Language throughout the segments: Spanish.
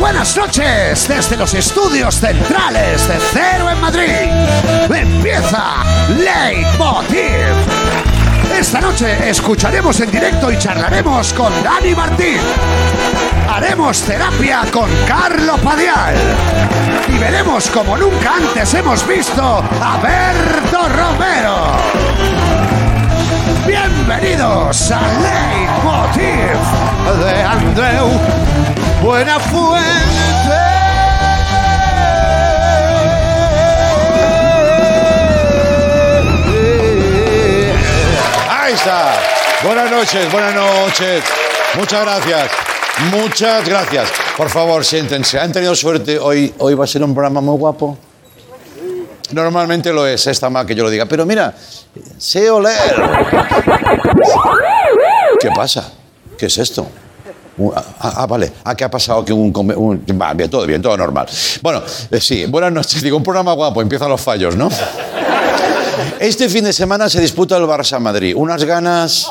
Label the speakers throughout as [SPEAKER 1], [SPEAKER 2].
[SPEAKER 1] buenas noches desde los estudios centrales de Cero en Madrid. Empieza Leitmotiv. Esta noche escucharemos en directo y charlaremos con Dani Martín. Haremos terapia con Carlo Padial. Y veremos como nunca antes hemos visto a Berto Romero. Bienvenidos a Leitmotiv de Andreu Buenafuente.
[SPEAKER 2] Ahí está. Buenas noches, buenas noches. Muchas gracias. Muchas gracias. Por favor, siéntense. Han tenido suerte. Hoy, hoy va a ser un programa muy guapo. Normalmente lo es, está mal que yo lo diga. Pero mira, sé oler. ¿Qué pasa? ¿Qué es esto? Uh, Ah, ah, vale. Ah, ¿qué ha pasado? Que un, un- todo bien, todo normal. Bueno, eh, sí, buenas noches. Digo, un programa guapo, empiezan los fallos, ¿no? Este fin de semana se disputa el Barça Madrid. Unas ganas.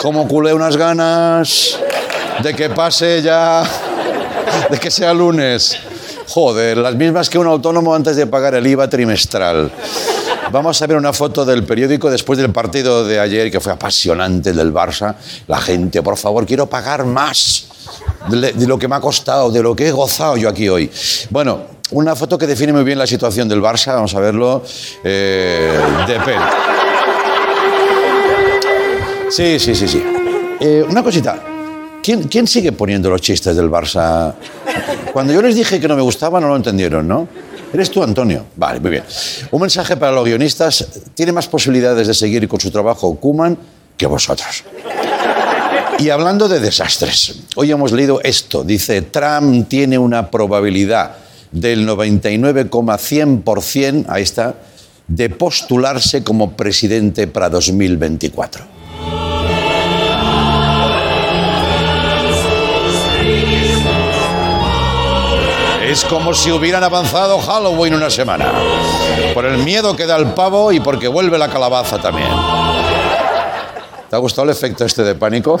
[SPEAKER 2] Como culé unas ganas de que pase ya. de que sea lunes. Joder, las mismas que un autónomo antes de pagar el IVA trimestral. Vamos a ver una foto del periódico después del partido de ayer, que fue apasionante el del Barça. La gente, por favor, quiero pagar más de lo que me ha costado, de lo que he gozado yo aquí hoy. Bueno, una foto que define muy bien la situación del Barça, vamos a verlo. Eh, de pelo. Sí, sí, sí, sí. Eh, una cosita. ¿Quién, quién sigue poniendo los chistes del Barça? Cuando yo les dije que no me gustaba, no lo entendieron, ¿no? Eres tú, Antonio. Vale, muy bien. Un mensaje para los guionistas. Tiene más posibilidades de seguir con su trabajo Kuman que vosotros. Y hablando de desastres, hoy hemos leído esto. Dice, Trump tiene una probabilidad del 99,100%, ahí está, de postularse como presidente para 2024. Es como si hubieran avanzado Halloween una semana. Por el miedo que da el pavo y porque vuelve la calabaza también. ¿Te ha gustado el efecto este de pánico?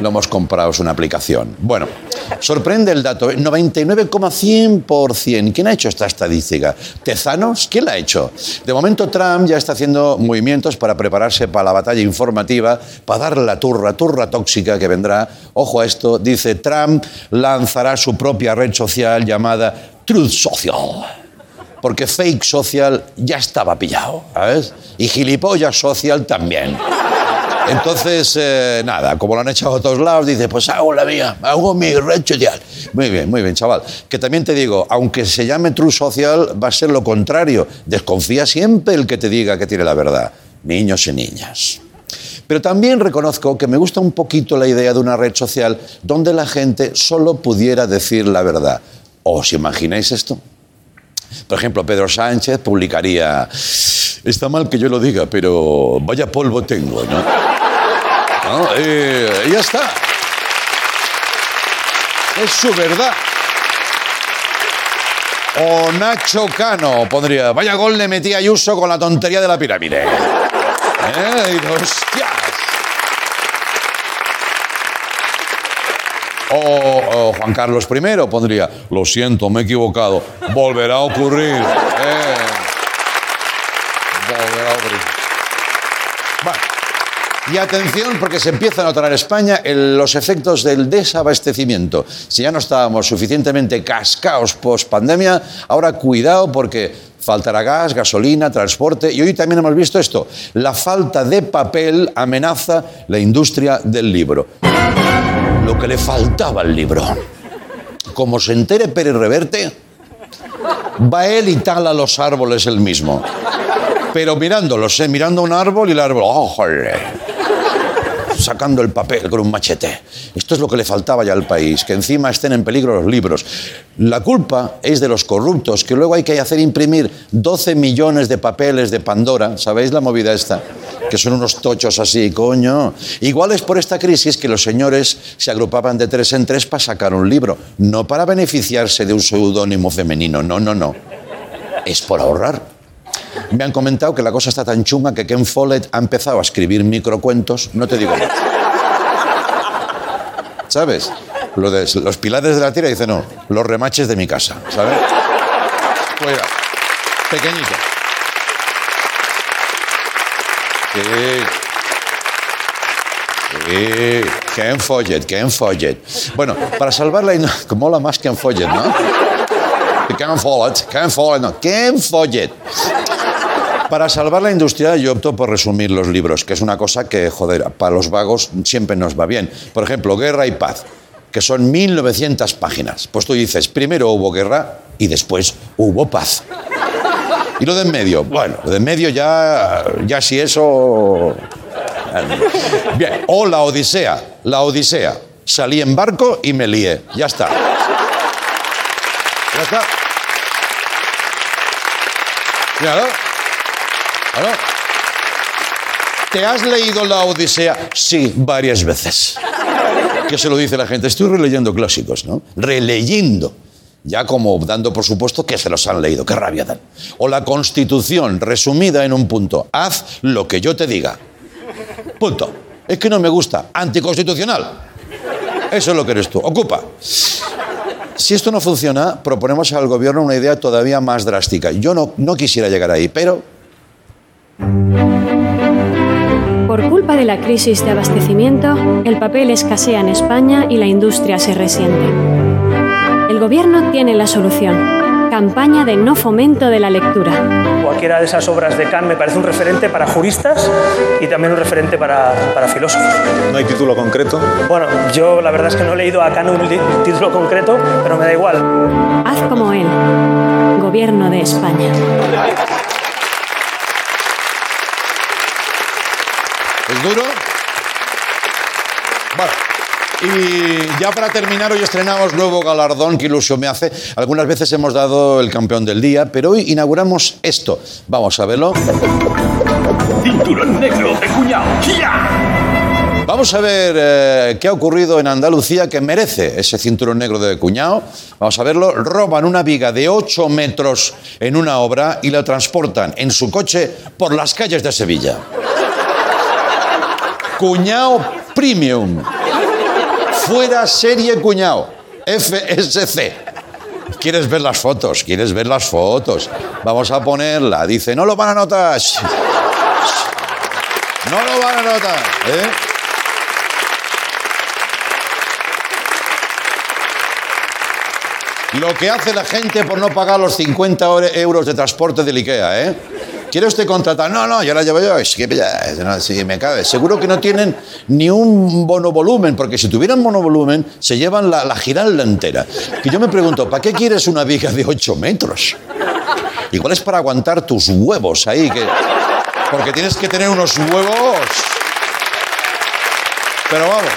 [SPEAKER 2] Lo hemos comprado, es una aplicación. Bueno, sorprende el dato, ¿eh? 99,100%. ¿Quién ha hecho esta estadística? ¿Tezanos? ¿Quién la ha hecho? De momento Trump ya está haciendo movimientos para prepararse para la batalla informativa, para dar la turra, turra tóxica que vendrá. Ojo a esto, dice Trump lanzará su propia red social llamada Truth Social porque fake social ya estaba pillado, ¿sabes? Y gilipollas social también. Entonces, eh, nada, como lo han echado a todos lados, dice, pues hago la mía, hago mi red social. Muy bien, muy bien, chaval. Que también te digo, aunque se llame True Social, va a ser lo contrario. Desconfía siempre el que te diga que tiene la verdad. Niños y niñas. Pero también reconozco que me gusta un poquito la idea de una red social donde la gente solo pudiera decir la verdad. ¿Os imagináis esto? Por ejemplo, Pedro Sánchez publicaría, está mal que yo lo diga, pero vaya polvo tengo, ¿no? ¿No? Eh, ya está. Es su verdad. O Nacho Cano pondría, vaya gol le metí a Ayuso con la tontería de la pirámide. ¿Eh? Hostias. O, o Juan Carlos I pondría, lo siento, me he equivocado, volverá a ocurrir. Eh, volverá a ocurrir. Bueno, y atención porque se empieza a notar en España los efectos del desabastecimiento. Si ya no estábamos suficientemente cascaos post pandemia, ahora cuidado porque faltará gas, gasolina, transporte y hoy también hemos visto esto. La falta de papel amenaza la industria del libro lo que le faltaba al libro. Como se entere Pérez Reverte, va él y tala los árboles él mismo. Pero mirándolos, ¿eh? mirando un árbol y el árbol, ¡oh, joder! Sacando el papel con un machete. Esto es lo que le faltaba ya al país, que encima estén en peligro los libros. La culpa es de los corruptos, que luego hay que hacer imprimir 12 millones de papeles de Pandora, ¿sabéis la movida esta? Que son unos tochos así, coño. Igual es por esta crisis que los señores se agrupaban de tres en tres para sacar un libro, no para beneficiarse de un seudónimo femenino, no, no, no. Es por ahorrar. Me han comentado que la cosa está tan chunga que Ken Follett ha empezado a escribir microcuentos, no te digo más. ¿Sabes? Lo de los pilares de la tierra dice no, los remaches de mi casa, ¿sabes? Fuera. Pequeñito. Sí. Sí, Ken Follett, Ken Follett. Bueno, para salvarla, que mola más Ken Follett, ¿no? Ken Follett, Ken Follett, no, Ken Follett. Para salvar la industria yo opto por resumir los libros, que es una cosa que, joder, para los vagos siempre nos va bien. Por ejemplo, Guerra y Paz, que son 1900 páginas. Pues tú dices, primero hubo guerra y después hubo paz. Y lo de en medio, bueno, lo de en medio ya, ya si eso... Bien, o la Odisea, la Odisea. Salí en barco y me lié, ya está. Ya está. ¿Te has leído la Odisea? Sí, varias veces. ¿Qué se lo dice la gente? Estoy releyendo clásicos, ¿no? Releyendo. Ya como dando por supuesto que se los han leído. Qué rabia dan. O la Constitución, resumida en un punto. Haz lo que yo te diga. Punto. Es que no me gusta. Anticonstitucional. Eso es lo que eres tú. Ocupa. Si esto no funciona, proponemos al gobierno una idea todavía más drástica. Yo no, no quisiera llegar ahí, pero
[SPEAKER 3] Por culpa de la crisis de abastecimiento, el papel escasea en España y la industria se resiente. El gobierno tiene la solución. Campaña de no fomento de la lectura.
[SPEAKER 4] Cualquiera de esas obras de Kant me parece un referente para juristas y también un referente para, para filósofos.
[SPEAKER 5] ¿No hay título concreto?
[SPEAKER 4] Bueno, yo la verdad es que no he leído a Kant un título concreto, pero me da igual.
[SPEAKER 3] Haz como él. Gobierno de España.
[SPEAKER 2] ¿Es duro? Bueno. Y ya para terminar, hoy estrenamos nuevo galardón, que ilusión me hace. Algunas veces hemos dado el campeón del día, pero hoy inauguramos esto. Vamos a verlo.
[SPEAKER 6] Cinturón negro de cuñado. ¡Ya!
[SPEAKER 2] Vamos a ver eh, qué ha ocurrido en Andalucía que merece ese cinturón negro de cuñado. Vamos a verlo. Roban una viga de 8 metros en una obra y la transportan en su coche por las calles de Sevilla. Cuñado Premium. Fuera serie cuñado. FSC. ¿Quieres ver las fotos? ¿Quieres ver las fotos? Vamos a ponerla. Dice, no lo van a notar. No lo van a notar. ¿eh? Lo que hace la gente por no pagar los 50 ore- euros de transporte del IKEA, ¿eh? ¿Quiere usted contratar? No, no, yo la llevo yo. Es que no, sí, me cabe. Seguro que no tienen ni un monovolumen, porque si tuvieran monovolumen, se llevan la, la entera. Que yo me pregunto, ¿para qué quieres una viga de 8 metros? Igual es para aguantar tus huevos ahí, que, porque tienes que tener unos huevos. Pero vamos.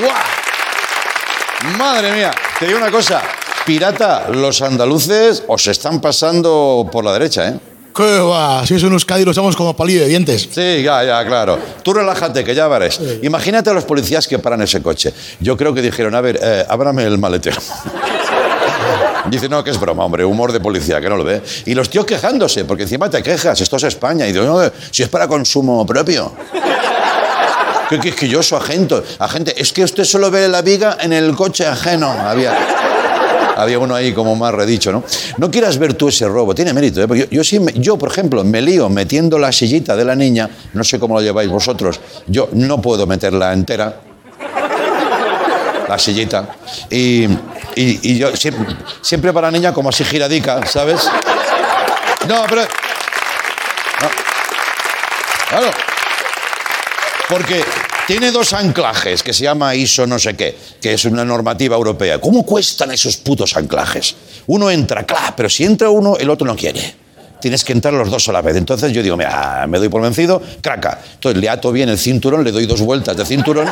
[SPEAKER 2] ¡Guau! Madre mía, te digo una cosa, pirata, los andaluces os están pasando por la derecha, ¿eh?
[SPEAKER 7] ¿Qué va? Si es un Euskadi lo usamos como palillo de dientes.
[SPEAKER 2] Sí, ya, ya, claro. Tú relájate, que ya verás. Imagínate a los policías que paran ese coche. Yo creo que dijeron, a ver, eh, ábrame el maletero. Dice, no, que es broma, hombre, humor de policía, que no lo ve. Y los tíos quejándose, porque encima te quejas, esto es España. Y digo, no, si es para consumo propio. Qué quisquilloso, agente. Agente, es que usted solo ve la viga en el coche ajeno. Había, había uno ahí como más redicho, ¿no? No quieras ver tú ese robo, tiene mérito. ¿eh? Yo, yo, por ejemplo, me lío metiendo la sillita de la niña, no sé cómo lo lleváis vosotros, yo no puedo meterla entera, la sillita, y, y- y yo siempre, siempre para la niña como así giradica, ¿sabes? No, pero... no. Claro. Porque tiene dos anclajes que se llama ISO no sé qué, que es una normativa europea. ¿Cómo cuestan esos putos anclajes? Uno entra, claro, pero si entra uno, el otro no quiere. Tienes que entrar los dos a la vez. Entonces yo digo, mira, me doy por vencido, craca. Entonces le ato bien el cinturón, le doy dos vueltas de cinturón.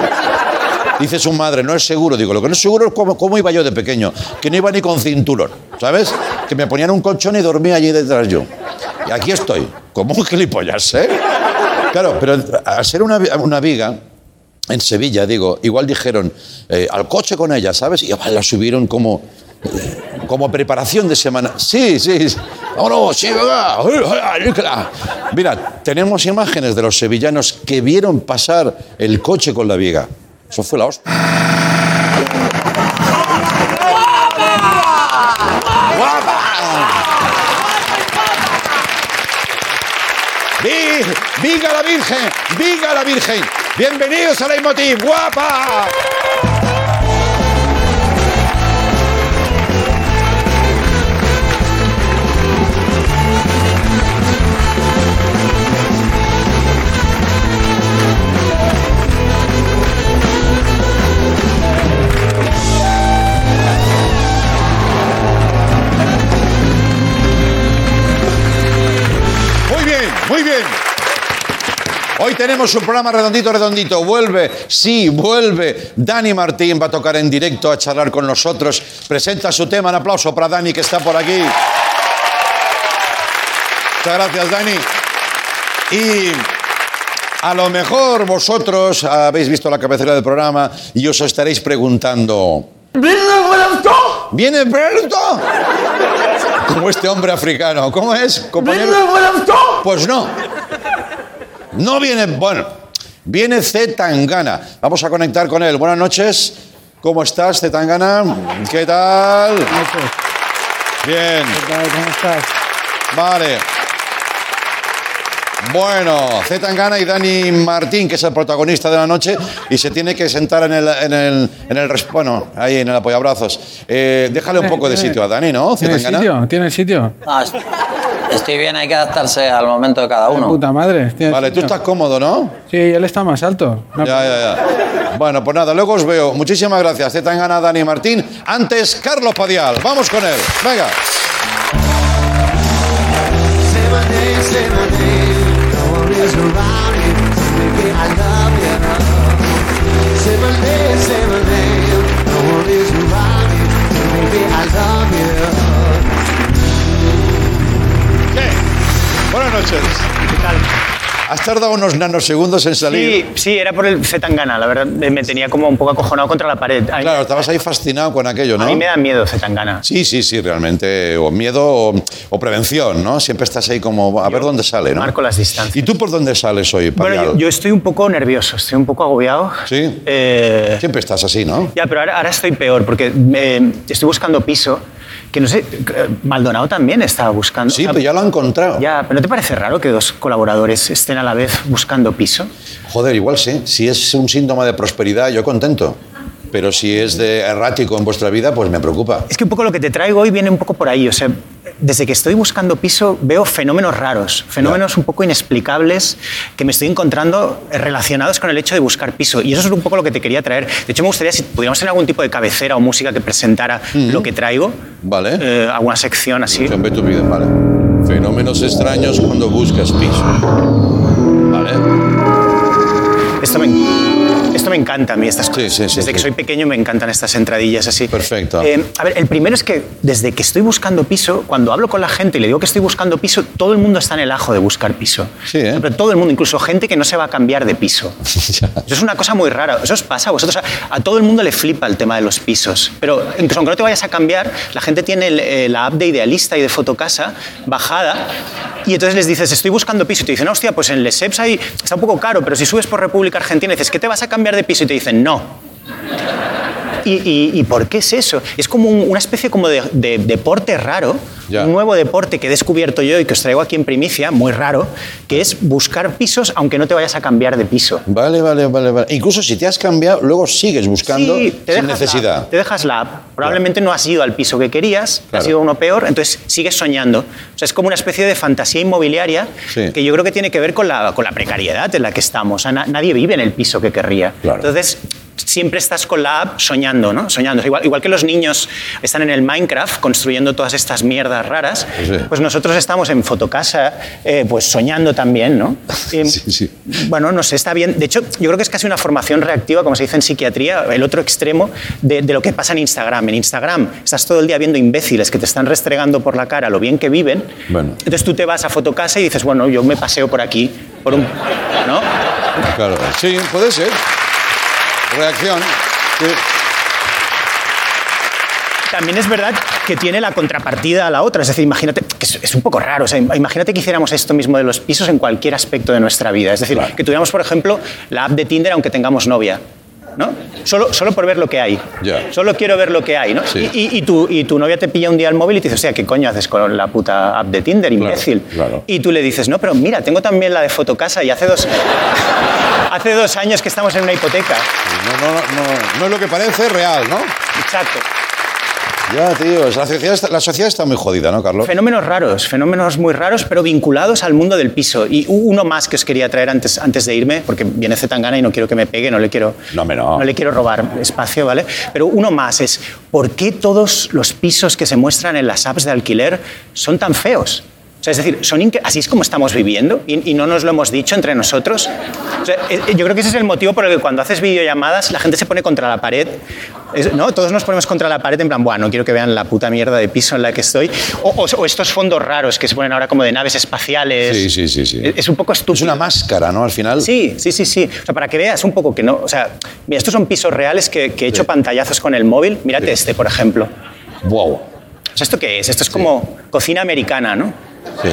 [SPEAKER 2] Dice su madre, no es seguro. Digo, lo que no es seguro es cómo, cómo iba yo de pequeño, que no iba ni con cinturón, ¿sabes? Que me ponían un colchón y dormía allí detrás yo. Y aquí estoy, como un gilipollas, ¿eh? Claro, pero al ser una, una viga, en Sevilla, digo, igual dijeron, eh, al coche con ella, ¿sabes? Y la subieron como, como preparación de semana. Sí, sí. sí. Vámonos, sí, venga. Mira, tenemos imágenes de los sevillanos que vieron pasar el coche con la viga. Eso fue la hostia. ¡Vi- ¡Viva la Virgen! ¡Viva la Virgen! ¡Bienvenidos a Leitmotiv! ¡Guapa! Muy bien, muy bien. Hoy tenemos un programa redondito, redondito. Vuelve, sí, vuelve. Dani Martín va a tocar en directo a charlar con nosotros. Presenta su tema. Un aplauso para Dani que está por aquí. Muchas gracias, Dani. Y a lo mejor vosotros habéis visto la cabecera del programa y os estaréis preguntando. ¿Viene Berto? Como este hombre africano. ¿Cómo es, compañero? Pues no. No viene. Bueno, viene Z Tangana. Vamos a conectar con él. Buenas noches. ¿Cómo estás, Z Tangana? ¿Qué tal? Bien.
[SPEAKER 5] ¿Cómo estás?
[SPEAKER 2] Vale. Bueno, Z Tangana y Dani Martín, que es el protagonista de la noche, y se tiene que sentar en el, en el, en el bueno, ahí en el apoyabrazos. Eh, déjale un poco de sitio a Dani, ¿no? Z
[SPEAKER 5] ¿Tiene
[SPEAKER 2] Tangana.
[SPEAKER 5] sitio? ¿Tiene sitio?
[SPEAKER 8] Ah, estoy bien, hay que adaptarse al momento de cada uno.
[SPEAKER 5] Puta madre. ¿tiene
[SPEAKER 2] Vale, tú estás cómodo, ¿no?
[SPEAKER 5] Sí, él está más alto. No,
[SPEAKER 2] Ya, ya, ya. Bueno, pues nada, luego os veo. Muchísimas gracias. Z Tangana, Dani Martín. Antes, Carlos Padial. Vamos con él. Venga. ¿Qué? Buenas noches. Has tardado unos nanosegundos en salir.
[SPEAKER 9] Sí, sí, era por el Zetangana, la verdad. eh, Me tenía como un poco acojonado contra la pared. A mí,
[SPEAKER 2] Claro, estabas ahí fascinado con aquello, ¿no?
[SPEAKER 9] a mí me da miedo Zetangana.
[SPEAKER 2] Sí, sí, sí, realmente. O miedo o, o prevención, ¿no? Siempre estás ahí como a ver dónde sale, ¿no?
[SPEAKER 9] Marco las distancias.
[SPEAKER 2] ¿Y tú por dónde sales hoy,
[SPEAKER 9] Bueno,
[SPEAKER 2] Padial?
[SPEAKER 9] yo, yo estoy un poco nervioso, estoy un poco agobiado.
[SPEAKER 2] Sí.
[SPEAKER 9] Eh,
[SPEAKER 2] Siempre estás así, ¿no?
[SPEAKER 9] ya, pero ahora, ahora estoy peor porque eh, estoy buscando piso. Que no sé, eh, Maldonado también estaba buscando.
[SPEAKER 2] Sí,
[SPEAKER 9] Ah,
[SPEAKER 2] pero ya lo han encontrado.
[SPEAKER 9] Ya, pero ¿no te parece raro que dos colaboradores estén a la vez buscando piso?
[SPEAKER 2] Joder, igual sí. Si es un síntoma de prosperidad, yo contento. Pero si es de errático en vuestra vida, pues me preocupa.
[SPEAKER 9] Es que un poco lo que te traigo hoy viene un poco por ahí. O sea, desde que estoy buscando piso veo fenómenos raros, fenómenos un poco inexplicables que me estoy encontrando relacionados con el hecho de buscar piso. Y eso es un poco lo que te quería traer. De hecho, me gustaría si pudiéramos tener algún tipo de cabecera o música que presentara lo que traigo.
[SPEAKER 2] Vale.
[SPEAKER 9] Eh, alguna sección así.
[SPEAKER 2] Siempre tu vida, vale. Fenómenos extraños cuando buscas piso. Vale.
[SPEAKER 9] Esto me, esto me encanta a mí, estas cosas.
[SPEAKER 2] sí, sí,
[SPEAKER 9] desde que
[SPEAKER 2] sí.
[SPEAKER 9] soy pequeño me encantan estas entradillas así.
[SPEAKER 2] Perfecto.
[SPEAKER 9] Eh, a ver, el primero es que desde que estoy buscando piso, cuando hablo con la gente y le digo que estoy buscando piso, todo el mundo está en el ajo de buscar piso.
[SPEAKER 2] Sí, ¿eh?
[SPEAKER 9] Pero todo el mundo, incluso gente que no se va a cambiar de piso. Eso es una cosa muy rara. Eso os pasa a vosotros. A, a todo el mundo le flipa el tema de los pisos. Pero incluso aunque no te vayas a cambiar, la gente tiene el- eh, la app de Idealista y de Fotocasa bajada y entonces les dices, estoy buscando piso. Y te dicen, hostia, pues en Leseps ahí está un poco caro, pero si subes por República Argentina dices, ¿qué te vas a cambiar de piso? Y te dicen, no. ¿Y, y- y por qué es eso? Es como un- una especie como de, de deporte raro,
[SPEAKER 2] Ya.
[SPEAKER 9] un nuevo deporte que he descubierto yo y que os traigo aquí en primicia, muy raro, que es buscar pisos aunque no te vayas a cambiar de piso.
[SPEAKER 2] Vale, vale, vale, vale. Incluso si te has cambiado, luego sigues buscando
[SPEAKER 9] Sí, te
[SPEAKER 2] sin necesidad.
[SPEAKER 9] La, te dejas la app. Probablemente no has ido al piso que querías,
[SPEAKER 2] Claro.
[SPEAKER 9] has ido a uno peor, entonces sigues soñando. O sea, es como una especie de fantasía inmobiliaria
[SPEAKER 2] Sí.
[SPEAKER 9] que yo creo que tiene que ver con la, con la precariedad en la que estamos. O sea, na- nadie vive en el piso que querría.
[SPEAKER 2] Claro.
[SPEAKER 9] Entonces, siempre estás con la app soñando, ¿no? Soñando. Igual, igual que los niños están en el Minecraft construyendo todas estas mierdas raras,
[SPEAKER 2] Sí.
[SPEAKER 9] pues nosotros estamos en Fotocasa eh, pues soñando también, ¿no? Y,
[SPEAKER 2] Sí, sí.
[SPEAKER 9] bueno, no sé, está bien. De hecho, yo creo que es casi una formación reactiva, como se dice en psiquiatría, el otro extremo de, de lo que pasa en Instagram. En Instagram estás todo el día viendo imbéciles que te están restregando por la cara lo bien que viven.
[SPEAKER 2] Bueno.
[SPEAKER 9] Entonces tú te vas a Fotocasa y dices, bueno, yo me paseo por aquí, por un... ¿No?
[SPEAKER 2] Claro. Sí, puede ser. Reacción. Sí.
[SPEAKER 9] También es verdad que tiene la contrapartida a la otra. Es decir, imagínate, que es, es un poco raro. O sea, imagínate que hiciéramos esto mismo de los pisos en cualquier aspecto de nuestra vida. Es decir,
[SPEAKER 2] Claro.
[SPEAKER 9] que tuviéramos, por ejemplo, la app de Tinder aunque tengamos novia. ¿no? Solo, solo por ver lo que hay.
[SPEAKER 2] Ya.
[SPEAKER 9] Solo quiero ver lo que hay, ¿no?
[SPEAKER 2] Sí.
[SPEAKER 9] Y, y- y tu, y tu novia te pilla un día el móvil y te dice, o sea, ¿qué coño haces con la puta app de Tinder, imbécil?
[SPEAKER 2] claro.
[SPEAKER 9] Y tú le dices, no, pero mira, tengo también la de Fotocasa y hace dos, hace dos años que estamos en una hipoteca.
[SPEAKER 2] No, no, no, no es lo que parece real, ¿no?
[SPEAKER 9] Exacto.
[SPEAKER 2] Ya, tío, la sociedad, está, la sociedad está muy jodida, ¿no, Carlos?
[SPEAKER 9] Fenómenos raros, fenómenos muy raros, pero vinculados al mundo del piso. Y uno más que os quería traer antes, antes de irme, porque viene Zetangana y no quiero que me pegue, no le quiero,
[SPEAKER 2] No, hombre, no.
[SPEAKER 9] le quiero robar espacio, ¿vale? Pero uno más es, ¿por qué todos los pisos que se muestran en las apps de alquiler son tan feos? Sea, es decir, son así es como estamos viviendo y, y no nos lo hemos dicho entre nosotros. O sea, eh, yo creo que ese es el motivo por el que cuando haces videollamadas la gente se pone contra la pared. Es- ¿no? Todos nos ponemos contra la pared en plan, bueno, no quiero que vean la puta mierda de piso en la que estoy. O, o- o estos fondos raros que se ponen ahora como de naves espaciales.
[SPEAKER 2] Sí, sí, sí, sí.
[SPEAKER 9] Es, es un poco estúpido.
[SPEAKER 2] Es una máscara, ¿no? Al final.
[SPEAKER 9] Sí, sí, sí, sí. O sea, para que veas un poco que no. O sea, mira, estos son pisos reales que, que he hecho pantallazos con el móvil. Mírate
[SPEAKER 2] Sí.
[SPEAKER 9] este, por ejemplo.
[SPEAKER 2] Wow.
[SPEAKER 9] O sea, ¿esto qué es? Esto es como cocina americana, ¿no?
[SPEAKER 2] Sí,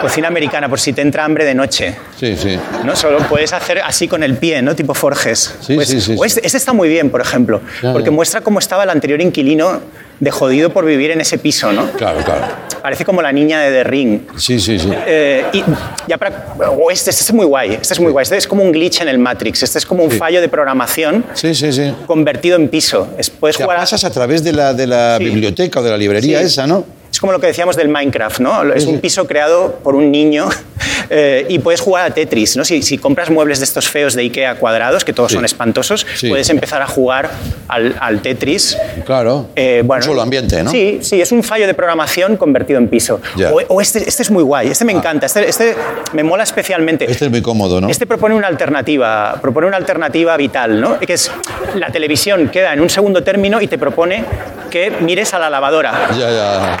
[SPEAKER 9] Cocina americana, por si te entra hambre de noche.
[SPEAKER 2] sí, sí.
[SPEAKER 9] ¿no? Solo puedes hacer así con el pie, ¿no? Tipo Forges.
[SPEAKER 2] Sí,
[SPEAKER 9] Pues-
[SPEAKER 2] sí, sí,
[SPEAKER 9] o este, este está muy bien, por ejemplo, porque muestra cómo estaba el anterior inquilino de jodido por vivir en ese piso, ¿no?
[SPEAKER 2] Claro, claro.
[SPEAKER 9] Parece como la niña de The Ring.
[SPEAKER 2] Sí, sí, sí.
[SPEAKER 9] Eh, y ya para, o este, este es muy guay, este es muy guay, este es como un glitch en el Matrix, este es como un
[SPEAKER 2] Sí.
[SPEAKER 9] fallo de programación
[SPEAKER 2] Sí, sí, sí.
[SPEAKER 9] convertido en piso. Es, puedes
[SPEAKER 2] Te
[SPEAKER 9] jugar a-
[SPEAKER 2] pasas a través de la, de la
[SPEAKER 9] Sí.
[SPEAKER 2] biblioteca o de la librería
[SPEAKER 9] Sí.
[SPEAKER 2] esa, ¿no?
[SPEAKER 9] Es como lo que decíamos del Minecraft, ¿no? Es un piso creado por un niño eh, y puedes jugar a Tetris, ¿no? Si, si compras muebles de estos feos de Ikea cuadrados, que todos
[SPEAKER 2] Sí.
[SPEAKER 9] son espantosos,
[SPEAKER 2] Sí.
[SPEAKER 9] puedes empezar a jugar al, al Tetris.
[SPEAKER 2] Claro.
[SPEAKER 9] Eh, bueno,
[SPEAKER 2] Un solo ambiente, ¿no?
[SPEAKER 9] Sí, sí, es un fallo de programación convertido en piso. O, o este, este es muy guay, este me encanta, este, este me mola especialmente.
[SPEAKER 2] Este es muy cómodo, ¿no?
[SPEAKER 9] Este propone una alternativa, propone una alternativa vital, ¿no? Que es la televisión queda en un segundo término y te propone que mires a la lavadora.
[SPEAKER 2] Ya, ya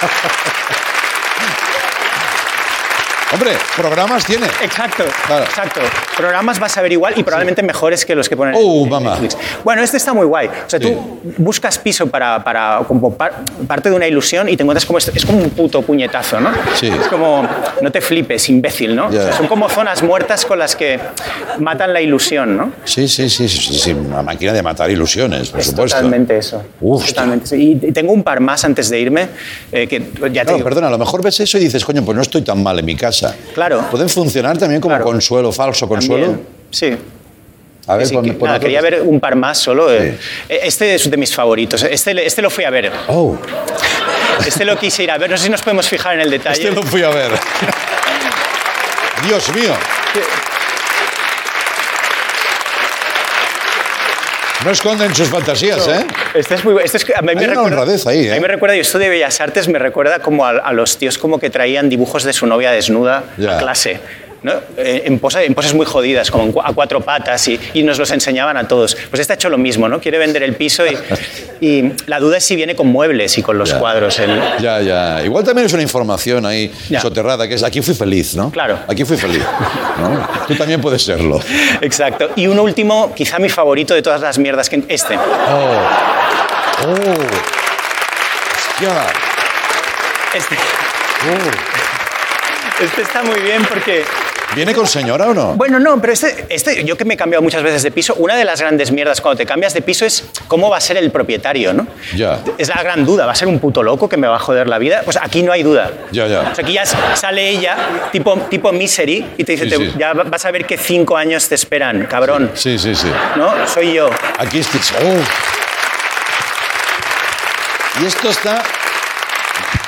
[SPEAKER 2] ha ha ha Hombre, programas tiene.
[SPEAKER 9] Exacto,
[SPEAKER 2] Claro.
[SPEAKER 9] exacto. Programas vas a ver igual y probablemente mejores que los que ponen en
[SPEAKER 2] mamá.
[SPEAKER 9] Netflix. Bueno, este está muy guay. O sea,
[SPEAKER 2] Sí.
[SPEAKER 9] tú buscas piso para, para como par- parte de una ilusión y te encuentras como esto. Es como un puto puñetazo, ¿no?
[SPEAKER 2] Sí.
[SPEAKER 9] Es como, no te flipes, imbécil, ¿no?
[SPEAKER 2] Ya.
[SPEAKER 9] O sea, son como zonas muertas con las que matan la ilusión, ¿no?
[SPEAKER 2] Sí, sí, sí, sí, sí, una máquina de matar ilusiones, por
[SPEAKER 9] Es
[SPEAKER 2] supuesto.
[SPEAKER 9] totalmente eso.
[SPEAKER 2] Uf.
[SPEAKER 9] Totalmente. Y y tengo un par más antes de irme, eh, que ya te
[SPEAKER 2] No,
[SPEAKER 9] digo,
[SPEAKER 2] perdona, a lo mejor ves eso y dices, coño, pues no estoy tan mal en mi casa.
[SPEAKER 9] Claro.
[SPEAKER 2] ¿Pueden funcionar también como
[SPEAKER 9] Claro.
[SPEAKER 2] consuelo, falso consuelo?
[SPEAKER 9] también. Sí.
[SPEAKER 2] A ver,
[SPEAKER 9] Sí, nada, quería ver un par más solo. eh. Este es de mis favoritos. Este, este lo fui a ver.
[SPEAKER 2] Oh,
[SPEAKER 9] Este lo quise ir a ver. No sé si nos podemos fijar en el detalle.
[SPEAKER 2] este lo fui a ver. Dios mío. No esconden sus fantasías, ¿eh?
[SPEAKER 9] Este es muy este es a mí me
[SPEAKER 2] una
[SPEAKER 9] recuerda,
[SPEAKER 2] honradez ahí, ¿eh?
[SPEAKER 9] A mí me recuerda, yo estudio Bellas Artes, me recuerda como a, a los tíos como que traían dibujos de su novia desnuda
[SPEAKER 2] Ya.
[SPEAKER 9] a clase. ¿No? Eh, En, poses muy jodidas, como a cuatro patas, y, y nos los enseñaban a todos. Pues este ha hecho lo mismo, ¿no? Quiere vender el piso y, y la duda es si viene con muebles y con los
[SPEAKER 2] Ya.
[SPEAKER 9] cuadros. el-
[SPEAKER 2] Ya, ya. Igual también es una información ahí
[SPEAKER 9] Ya.
[SPEAKER 2] soterrada, que es aquí fui feliz, ¿no?
[SPEAKER 9] Claro.
[SPEAKER 2] Aquí fui feliz. ¿no? Tú también puedes serlo.
[SPEAKER 9] Exacto. Y un último, quizá mi favorito de todas las mierdas que... Este.
[SPEAKER 2] Oh. Oh. Hostia.
[SPEAKER 9] Este,
[SPEAKER 2] Oh.
[SPEAKER 9] este está muy bien porque...
[SPEAKER 2] ¿Viene con señora o no?
[SPEAKER 9] Bueno, no, pero este, este, yo que me he cambiado muchas veces de piso, una de las grandes mierdas cuando te cambias de piso es cómo va a ser el propietario, ¿no?
[SPEAKER 2] Ya.
[SPEAKER 9] Es la gran duda, ¿va a ser un puto loco que me va a joder la vida? Pues aquí no hay duda.
[SPEAKER 2] Ya, ya.
[SPEAKER 9] O sea, aquí ya sale ella, tipo, tipo Misery, y te dice,
[SPEAKER 2] Sí,
[SPEAKER 9] te-
[SPEAKER 2] sí.
[SPEAKER 9] ya vas a ver que cinco años te esperan, cabrón.
[SPEAKER 2] Sí, sí, sí.
[SPEAKER 9] ¿No? Soy yo.
[SPEAKER 2] Aquí está. Oh. Y esto está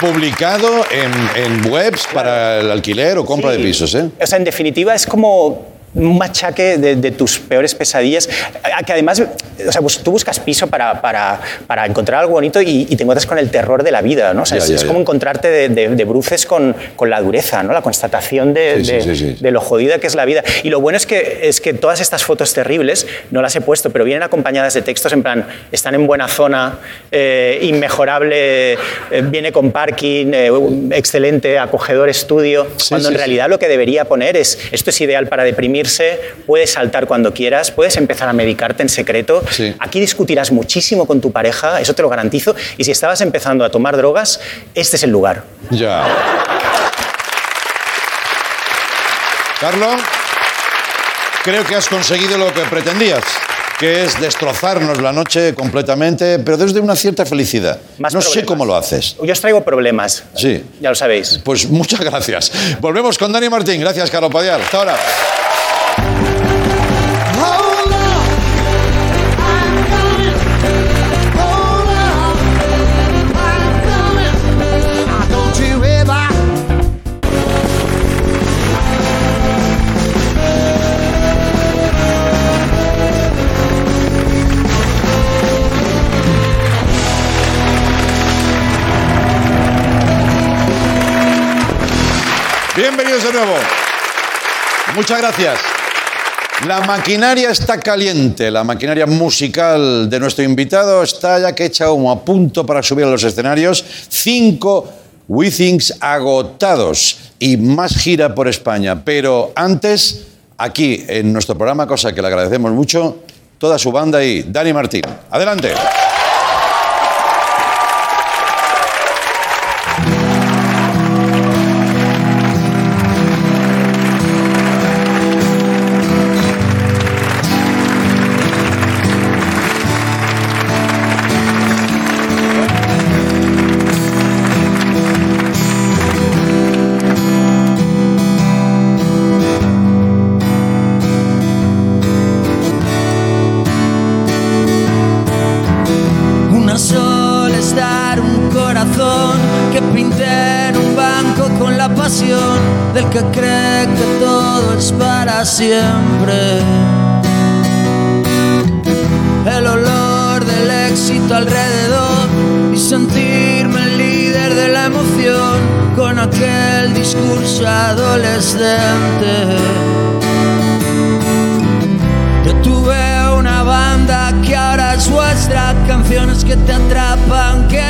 [SPEAKER 2] publicado en, en webs para el alquiler o compra de pisos, ¿eh?
[SPEAKER 9] O sea, en definitiva es como un machaque de, de tus peores pesadillas, a- que además, o sea, pues tú buscas piso para, para, para encontrar algo bonito y, y te encuentras con el terror de la vida, ¿no? O sea,
[SPEAKER 2] Ya,
[SPEAKER 9] es,
[SPEAKER 2] ya,
[SPEAKER 9] es
[SPEAKER 2] ya.
[SPEAKER 9] como encontrarte de, de- de bruces con, con la dureza, ¿no? La constatación de,
[SPEAKER 2] Sí, sí,
[SPEAKER 9] de-
[SPEAKER 2] sí, sí.
[SPEAKER 9] de lo jodida que es la vida. Y lo bueno es que, es que todas estas fotos terribles, no las he puesto, pero vienen acompañadas de textos en plan, están en buena zona, eh, inmejorable, eh, viene con parking, eh, excelente, acogedor estudio, cuando en realidad lo que debería poner es, esto es ideal para puedes saltar cuando quieras, puedes empezar a medicarte en secreto,
[SPEAKER 2] Sí.
[SPEAKER 9] aquí discutirás muchísimo con tu pareja, eso te lo garantizo, y si estabas empezando a tomar drogas, este es el lugar.
[SPEAKER 2] Ya. Carlos. creo que has conseguido lo que pretendías, que es destrozarnos la noche completamente, pero desde una cierta felicidad.
[SPEAKER 9] Más
[SPEAKER 2] no sé
[SPEAKER 9] problemas.
[SPEAKER 2] cómo lo haces.
[SPEAKER 9] Yo os traigo problemas.
[SPEAKER 2] Sí.
[SPEAKER 9] Ya lo sabéis.
[SPEAKER 2] Pues muchas gracias. Volvemos con Dani Martín. Gracias, Carlos Padial. Hasta ahora. Muchas gracias. La maquinaria está caliente, la maquinaria musical de nuestro invitado está ya que hecha como a punto para subir a los escenarios. Cinco Withings agotados y más gira por España. Pero antes, aquí en nuestro programa, cosa que le agradecemos mucho, toda su banda y Dani Martín. Adelante.
[SPEAKER 10] Éxito alrededor y sentirme el líder de la emoción con aquel discurso adolescente. Yo tuve una banda que ahora es vuestra, canciones que te atrapan, que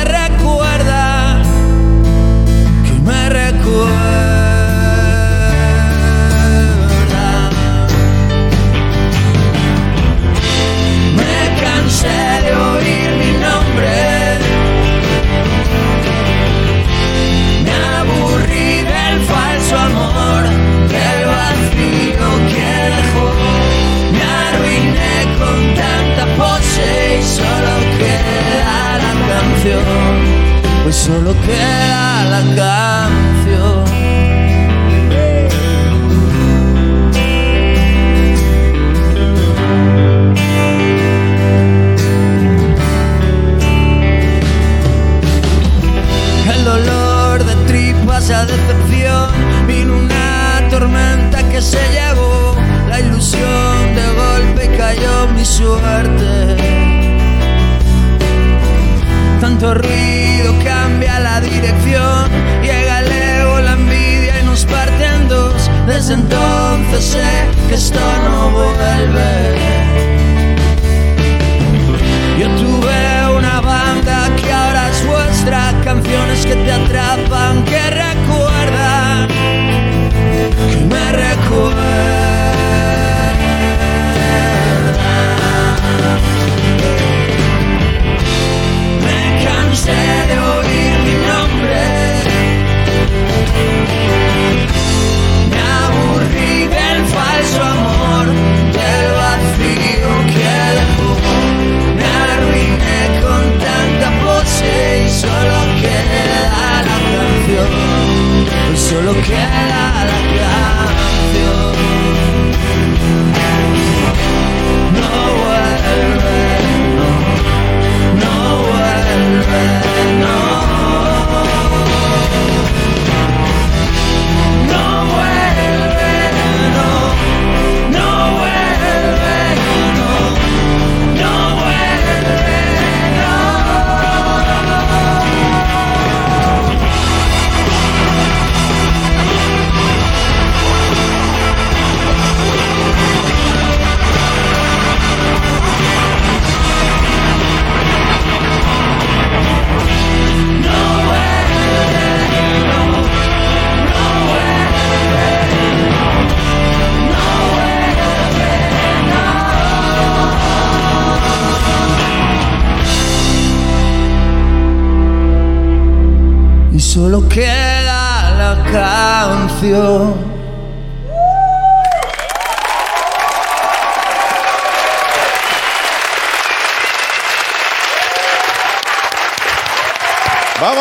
[SPEAKER 10] canción. Pues solo queda la canción. El dolor de tripas a decepción vino una tormenta que se llevó la ilusión de golpe cayó mi suerte. Tanto ruido cambia la dirección, llega el ego, la envidia y nos parte en dos. Desde entonces sé que esto no vuelve. Yo tuve una banda que ahora es vuestra, canciones que te atrapan, que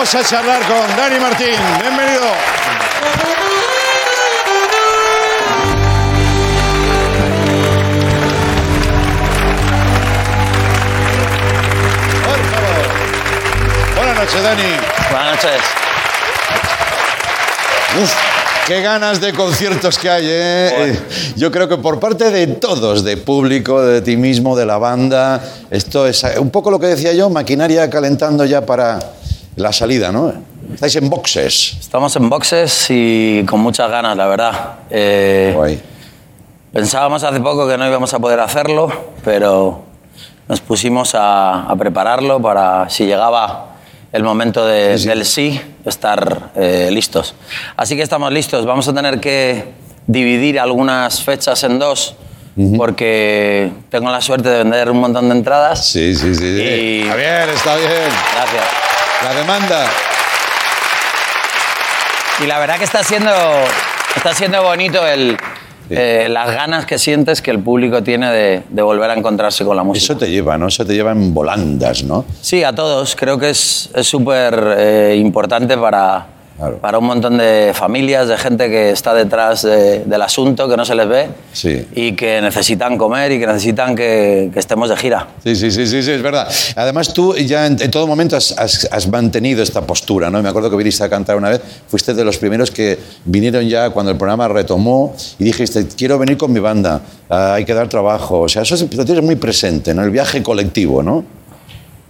[SPEAKER 2] Vamos a charlar con Dani Martín. Bienvenido. Buenas noches, Dani.
[SPEAKER 8] Buenas noches.
[SPEAKER 2] Uf, qué ganas de conciertos que hay, ¿eh? Eh, Yo creo que por parte de todos, de público, de ti mismo, de la banda, esto es un poco lo que decía yo, maquinaria calentando ya para la salida, ¿no? Estáis en boxes.
[SPEAKER 8] Estamos en boxes y con muchas ganas, la verdad. Eh,
[SPEAKER 2] Guay.
[SPEAKER 8] pensábamos hace poco que no íbamos a poder hacerlo, pero nos pusimos a, a prepararlo para si llegaba el momento de- del sí, estar eh, listos. Así que estamos listos. Vamos a tener que dividir algunas fechas en dos, porque tengo la suerte de vender un montón de entradas.
[SPEAKER 2] Sí, sí, sí. sí.
[SPEAKER 8] Y-
[SPEAKER 2] Está bien, está bien.
[SPEAKER 8] Gracias.
[SPEAKER 2] La demanda.
[SPEAKER 8] Y la verdad que está siendo, está siendo bonito el, eh, las ganas que sientes que el público tiene de, de volver a encontrarse con la música.
[SPEAKER 2] Eso te lleva, ¿no? Eso te lleva en volandas, ¿no?
[SPEAKER 8] Sí, a todos. Creo que es es súper eh, importante para,
[SPEAKER 2] Claro.
[SPEAKER 8] para un montón de familias, de gente que está detrás de- del asunto, que no se les ve
[SPEAKER 2] Sí.
[SPEAKER 8] y que necesitan comer y que necesitan que, que estemos de gira.
[SPEAKER 2] Sí, sí, sí, sí, sí, es verdad. Además, tú ya en, en todo momento has, has- has mantenido esta postura, ¿no? Me acuerdo que viniste a cantar una vez, fuiste de los primeros que vinieron ya cuando el programa retomó y dijiste, quiero venir con mi banda, ah, hay que dar trabajo. O sea, eso es- lo tienes muy presente, ¿no? El viaje colectivo, ¿no?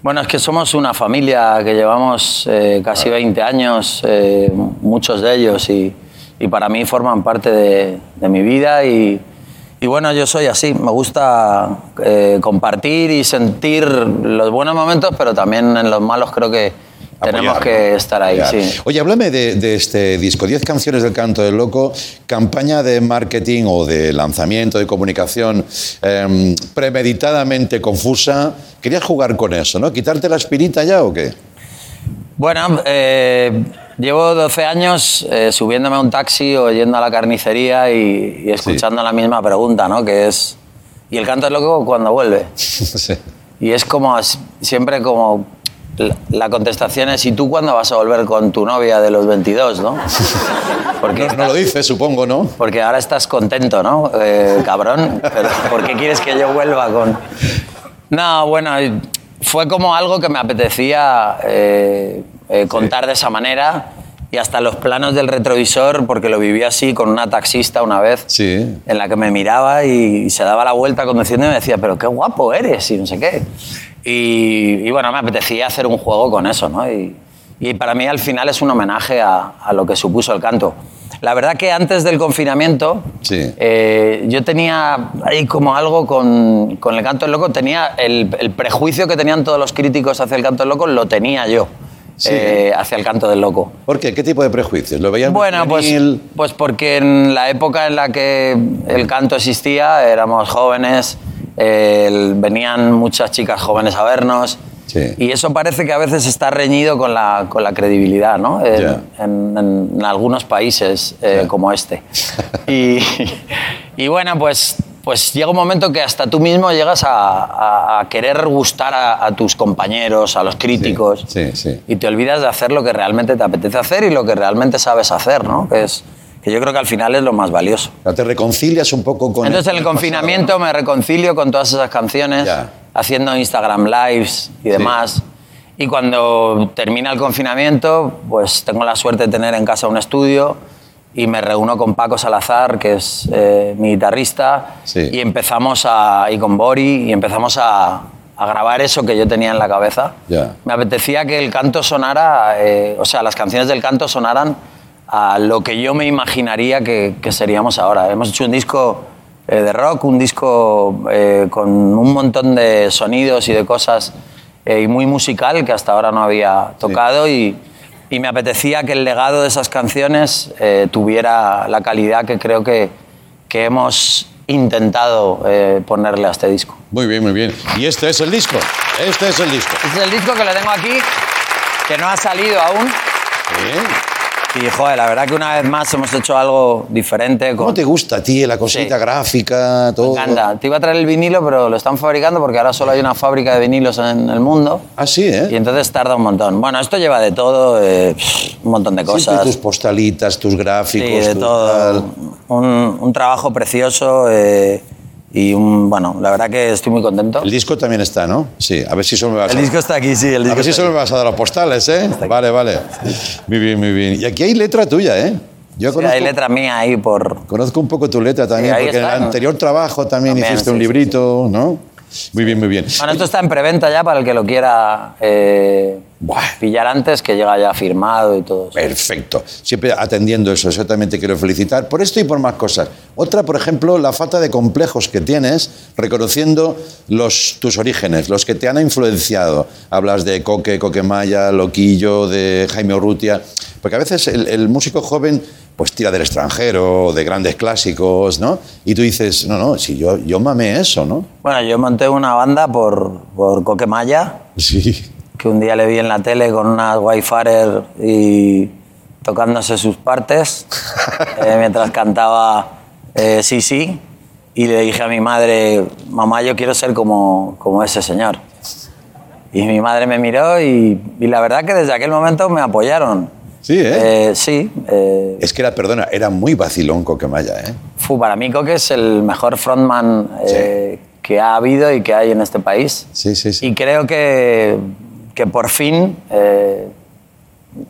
[SPEAKER 8] Bueno, es que somos una familia que llevamos eh, casi 20 años, eh, muchos de ellos, y, y para mí forman parte de, de mi vida. Y, y bueno, yo soy así, me gusta eh, compartir y sentir los buenos momentos, pero también en los malos creo que tenemos que estar ahí.
[SPEAKER 2] Apoyar.
[SPEAKER 8] Sí.
[SPEAKER 2] Oye, háblame de, de este disco, 10 canciones del canto del loco, campaña de marketing o de lanzamiento, de comunicación em, premeditadamente confusa. Querías jugar con eso, ¿no? ¿Quitarte la espirita ya o qué?
[SPEAKER 8] Bueno, eh, llevo 12 años eh, subiéndome a un taxi o yendo a la carnicería y, y escuchando la misma pregunta, ¿no? Que es, ¿y el canto es loco cuando vuelve?
[SPEAKER 2] Sí.
[SPEAKER 8] Y es como, siempre como, la, contestación es, ¿y tú cuándo vas a volver con tu novia de los 22, no? Porque,
[SPEAKER 2] No lo dices, supongo, ¿no?
[SPEAKER 8] porque ahora estás contento, ¿no? Eh, cabrón, pero ¿por qué quieres que yo vuelva con...? No, bueno, fue como algo que me apetecía eh, eh, contar de esa manera y hasta los planos del retrovisor, porque lo viví así con una taxista una vez,
[SPEAKER 2] Sí.
[SPEAKER 8] en la que me miraba y, se daba la vuelta conduciendo y me decía, pero qué guapo eres y no sé qué. Y, y bueno, me apetecía hacer un juego con eso, ¿no? Y, y para mí al final es un homenaje a, a lo que supuso el canto. La verdad que antes del confinamiento
[SPEAKER 2] Sí.
[SPEAKER 8] eh, yo tenía ahí como algo con, con el canto del loco, tenía el, el prejuicio que tenían todos los críticos hacia el canto del loco, lo tenía yo
[SPEAKER 2] Sí.
[SPEAKER 8] eh, hacia el canto del loco.
[SPEAKER 2] ¿Por qué? ¿Qué tipo de prejuicios? ¿Lo veías muy
[SPEAKER 8] Bueno, pues,
[SPEAKER 2] juvenil?
[SPEAKER 8] pues porque en la época en la que el canto existía, éramos jóvenes, eh, venían muchas chicas jóvenes a vernos.
[SPEAKER 2] Sí.
[SPEAKER 8] Y eso parece que a veces está reñido con la, con la credibilidad, ¿no? En,
[SPEAKER 2] Ya.
[SPEAKER 8] en- en- en algunos países eh,
[SPEAKER 2] Ya.
[SPEAKER 8] como este. Y, y bueno, pues, pues llega un momento que hasta tú mismo llegas a, a- a querer gustar a, a tus compañeros, a los críticos.
[SPEAKER 2] Sí, sí.
[SPEAKER 8] Y te olvidas de hacer lo que realmente te apetece hacer y lo que realmente sabes hacer, ¿no? Que, es, que yo creo que al final es lo más valioso.
[SPEAKER 2] ¿Te reconcilias un poco con
[SPEAKER 8] Entonces en el confinamiento me reconcilio con todas esas canciones,
[SPEAKER 2] Ya.
[SPEAKER 8] haciendo Instagram Lives y demás. Y cuando termina el confinamiento, pues tengo la suerte de tener en casa un estudio y me reúno con Paco Salazar, que es eh, mi guitarrista,
[SPEAKER 2] Sí.
[SPEAKER 8] y empezamos a, y con Bori, y empezamos a, a grabar eso que yo tenía en la cabeza.
[SPEAKER 2] Ya.
[SPEAKER 8] Me apetecía que el canto sonara, eh, o sea, las canciones del canto sonaran a lo que yo me imaginaría que, que seríamos ahora. Hemos hecho un disco eh, de rock, un disco eh, con un montón de sonidos y de cosas eh, y muy musical que hasta ahora no había tocado y, y me apetecía que el legado de esas canciones tuviera la calidad que creo que, que hemos intentado eh, ponerle a este disco.
[SPEAKER 2] Muy bien, muy bien. Y este es el disco. Este es el disco.
[SPEAKER 8] Este es el disco que lo tengo aquí, que no ha salido aún.
[SPEAKER 2] Sí.
[SPEAKER 8] Y, joder, la verdad que una vez más hemos hecho algo diferente.
[SPEAKER 2] ¿Cómo
[SPEAKER 8] Con...
[SPEAKER 2] te gusta a ti la cosita
[SPEAKER 8] Sí.
[SPEAKER 2] gráfica, todo?
[SPEAKER 8] Me encanta. Te iba a traer el vinilo, pero lo están fabricando porque ahora solo hay una fábrica de vinilos en el mundo.
[SPEAKER 2] Ah, sí, ¿eh?
[SPEAKER 8] Y entonces tarda un montón. Bueno, esto lleva de todo, eh, un montón de cosas.
[SPEAKER 2] tus postalitas, tus gráficos,
[SPEAKER 8] Sí, de todo.
[SPEAKER 2] tal.
[SPEAKER 8] Un, un trabajo precioso eh, y un, bueno, la verdad que estoy muy contento.
[SPEAKER 2] El disco también está, ¿no? Sí, a ver si solo me vas
[SPEAKER 8] El
[SPEAKER 2] a...
[SPEAKER 8] disco está aquí, sí. El
[SPEAKER 2] A
[SPEAKER 8] disco
[SPEAKER 2] ver si solo me vas a dar los postales, ¿eh? Vale, vale. Muy bien, muy bien. Y aquí hay letra tuya, ¿eh? Yo
[SPEAKER 8] Sí,
[SPEAKER 2] conozco,
[SPEAKER 8] hay letra mía ahí por...
[SPEAKER 2] conozco un poco tu letra también,
[SPEAKER 8] Sí,
[SPEAKER 2] porque en el
[SPEAKER 8] ¿no?
[SPEAKER 2] anterior trabajo también,
[SPEAKER 8] También,
[SPEAKER 2] hiciste un
[SPEAKER 8] sí,
[SPEAKER 2] librito, ¿no? Muy bien, muy bien.
[SPEAKER 8] Bueno, esto está en preventa ya para el que lo quiera eh,
[SPEAKER 2] Buah.
[SPEAKER 8] pillar antes, que llega ya firmado y todo. eso.
[SPEAKER 2] Perfecto. Siempre atendiendo eso, eso también te quiero felicitar por esto y por más cosas. Otra, por ejemplo, la falta de complejos que tienes reconociendo los, tus orígenes, los que te han influenciado. Hablas de Coque, Coquemaya, Loquillo, de Jaime Urrutia. Porque a veces el, el músico joven pues tira del extranjero, de grandes clásicos, ¿no? Y tú dices, no, no, si yo, yo mamé eso, ¿no?
[SPEAKER 8] Bueno, yo monté una banda por, por Coquemaya,
[SPEAKER 2] Sí.
[SPEAKER 8] Que un día le vi en la tele con unas Wi-Fi y tocándose sus partes eh, mientras cantaba eh, Sí, sí. Y le dije a mi madre, mamá, yo quiero ser como, como ese señor. Y mi madre me miró y, y la verdad que desde aquel momento me apoyaron.
[SPEAKER 2] Sí, ¿eh?
[SPEAKER 8] Eh, sí. eh,
[SPEAKER 2] Es que era, perdona, era muy vacilón Coquemaya, ¿eh?
[SPEAKER 8] fu, para mí Coque es el mejor frontman eh, que ha habido y que hay en este país.
[SPEAKER 2] Sí, sí, sí.
[SPEAKER 8] Y creo que, que por fin eh,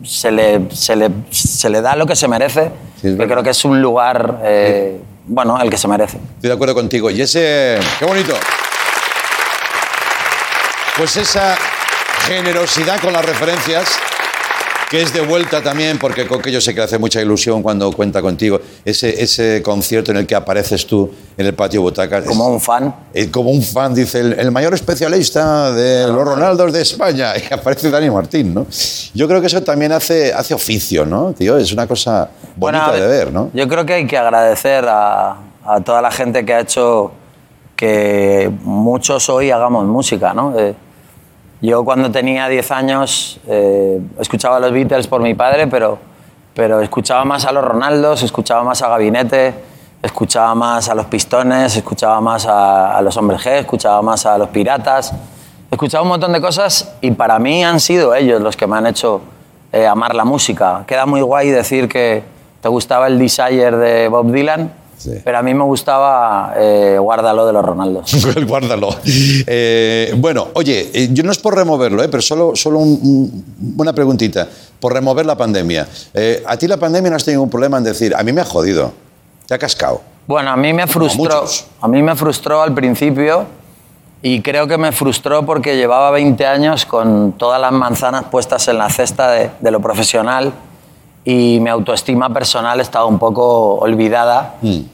[SPEAKER 8] se, le, se, le, se le da lo que se merece.
[SPEAKER 2] Sí,
[SPEAKER 8] que creo que es un lugar, eh, bueno, el que se merece.
[SPEAKER 2] Estoy de acuerdo contigo. Y ese. ¡Qué bonito! Pues esa generosidad con las referencias, que es de vuelta también, porque Coque yo sé que le hace mucha ilusión cuando cuenta contigo. Ese, ese concierto en el que apareces tú en el patio butacas. es-
[SPEAKER 8] Como un fan.
[SPEAKER 2] eh, como un fan, dice el, el mayor especialista de los Ronaldos de España. Y aparece Dani Martín, ¿no? Yo creo que eso también hace, hace oficio, ¿no? Tío, es una cosa
[SPEAKER 8] Bueno,
[SPEAKER 2] bonita
[SPEAKER 8] a
[SPEAKER 2] de
[SPEAKER 8] ver,
[SPEAKER 2] ver, ¿no?
[SPEAKER 8] Yo creo que hay que agradecer a, a toda la gente que ha hecho que muchos hoy hagamos música, ¿no? Eh, yo cuando tenía 10 años eh, escuchaba a los Beatles por mi padre, pero, pero escuchaba más a los Ronaldos, escuchaba más a Gabinete, escuchaba más a los Pistones, escuchaba más a, los Hombres G, escuchaba más a los Piratas, escuchaba un montón de cosas y para mí han sido ellos los que me han hecho eh, amar la música. Queda muy guay decir que te gustaba el Desire de Bob Dylan,
[SPEAKER 2] Sí.
[SPEAKER 8] pero a mí me gustaba eh, Guárdalo de los Ronaldos.
[SPEAKER 2] Guárdalo. Eh, bueno, oye, eh, yo no es por removerlo, eh, pero solo, solo un- un- una preguntita. Por remover la pandemia. Eh, ¿A ti la pandemia no has tenido ningún problema en decir, a mí me ha jodido, te ha cascado?
[SPEAKER 8] Bueno, a mí me frustró.
[SPEAKER 2] muchos.
[SPEAKER 8] A mí me frustró al principio y creo que me frustró porque llevaba 20 años con todas las manzanas puestas en la cesta de, de lo profesional y mi autoestima personal estaba un poco olvidada y,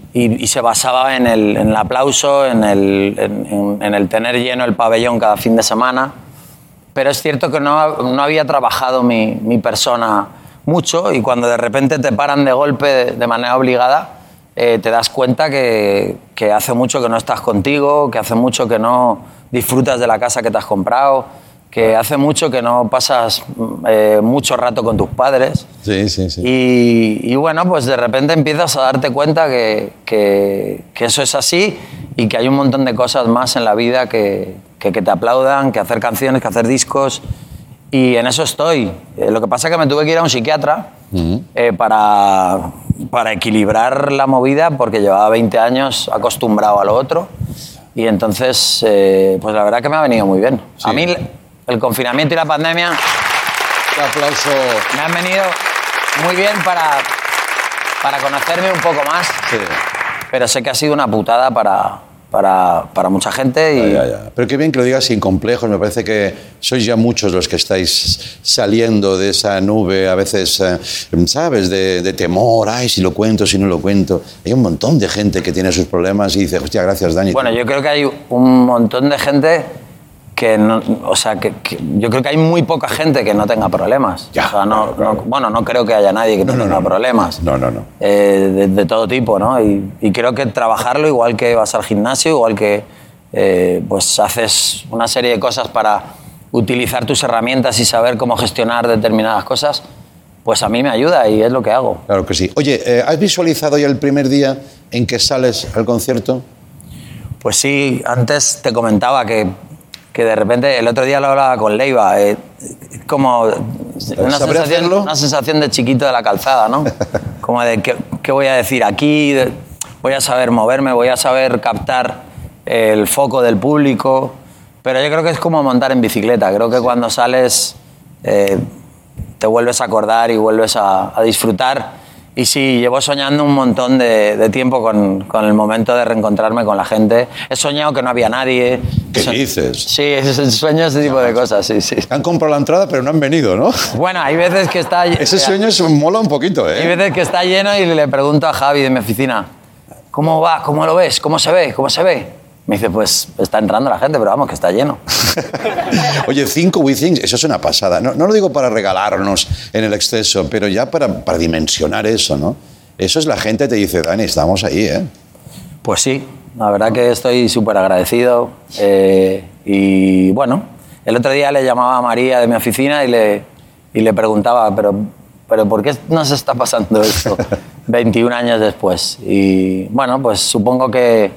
[SPEAKER 8] y se basaba en el, en el aplauso, en el, en- en- en el tener lleno el pabellón cada fin de semana. Pero es cierto que no, no había trabajado mi, mi persona mucho y cuando de repente te paran de golpe de, de manera obligada, eh, te das cuenta que, que hace mucho que no estás contigo, que hace mucho que no disfrutas de la casa que te has comprado, que hace mucho que no pasas mm, eh, mucho rato con tus padres.
[SPEAKER 2] Sí, sí, sí.
[SPEAKER 8] Y, y bueno, pues de repente empiezas a darte cuenta que, que- que eso es así y que hay un montón de cosas más en la vida que, que- te aplaudan, que hacer canciones, que hacer discos. Y en eso estoy. Eh, lo que pasa es que me tuve que ir a un psiquiatra eh, para, para equilibrar la movida porque llevaba 20 años acostumbrado a lo otro. Y entonces, eh, pues la verdad que me ha venido muy bien. A mí el confinamiento y la pandemia
[SPEAKER 2] Un aplauso.
[SPEAKER 8] me han venido muy bien para, para conocerme un poco más.
[SPEAKER 2] Sí.
[SPEAKER 8] Pero sé que ha sido una putada para, para, para mucha gente y
[SPEAKER 2] Ya, ya. Pero qué bien que lo digas sin complejos. Me parece que sois ya muchos los que estáis saliendo de esa nube, a veces, eh, ¿sabes? De, de temor. Ay, si lo cuento, si no lo cuento. Hay un montón de gente que tiene sus problemas y dice, hostia, gracias, Dani.
[SPEAKER 8] bueno, yo creo que hay un montón de gente que no, o sea, que, que yo creo que hay muy poca gente que no tenga problemas.
[SPEAKER 2] Ya,
[SPEAKER 8] O sea, no,
[SPEAKER 2] claro, claro.
[SPEAKER 8] no- bueno, no creo que haya nadie que no, tenga problemas.
[SPEAKER 2] No, no, no.
[SPEAKER 8] eh, de, de todo tipo, ¿no? Y, y creo que trabajarlo igual que vas al gimnasio, igual que eh, pues haces una serie de cosas para utilizar tus herramientas y saber cómo gestionar determinadas cosas, pues a mí me ayuda y es lo que hago.
[SPEAKER 2] Claro que sí. Oye, eh, ¿has visualizado ya el primer día en que sales al concierto?
[SPEAKER 8] Pues sí, antes te comentaba que, que de repente, el otro día lo hablaba con Leiva, eh, como una
[SPEAKER 2] ¿Sabré
[SPEAKER 8] sensación,
[SPEAKER 2] hacerlo?
[SPEAKER 8] una sensación de chiquito de la calzada, ¿no? Como de qué, qué voy a decir aquí, de- voy a saber moverme, voy a saber captar el foco del público, pero yo creo que es como montar en bicicleta, creo que cuando sales eh, te vuelves a acordar y vuelves a, a disfrutar. Y sí, llevo soñando un montón de, de tiempo con, con el momento de reencontrarme con la gente. He soñado que no había nadie.
[SPEAKER 2] ¿Qué dices?
[SPEAKER 8] Sí, sueño ese tipo de cosas, sí, sí.
[SPEAKER 2] Han comprado la entrada, pero no han venido, ¿no?
[SPEAKER 8] Bueno, hay veces que está...
[SPEAKER 2] Ese sueño es, mola un poquito,
[SPEAKER 8] Hay
[SPEAKER 2] ¿eh?
[SPEAKER 8] veces que está lleno y le pregunto a Javi de mi oficina, ¿cómo va? ¿Cómo lo ves? ¿Cómo se ve? ¿Cómo se ve? Me dice, pues está entrando la gente, pero vamos, que está lleno.
[SPEAKER 2] Oye, cinco WeThings, eso es una pasada. No, no lo digo para regalarnos en el exceso, pero ya para, para dimensionar eso, ¿no? Eso es la gente te dice, Dani, estamos ahí, ¿eh?
[SPEAKER 8] Pues sí, la verdad que estoy súper agradecido. eh, y bueno, el otro día le llamaba a María de mi oficina y le, y le preguntaba, pero, pero ¿por qué nos está pasando esto 21 años después? Y bueno, pues supongo que,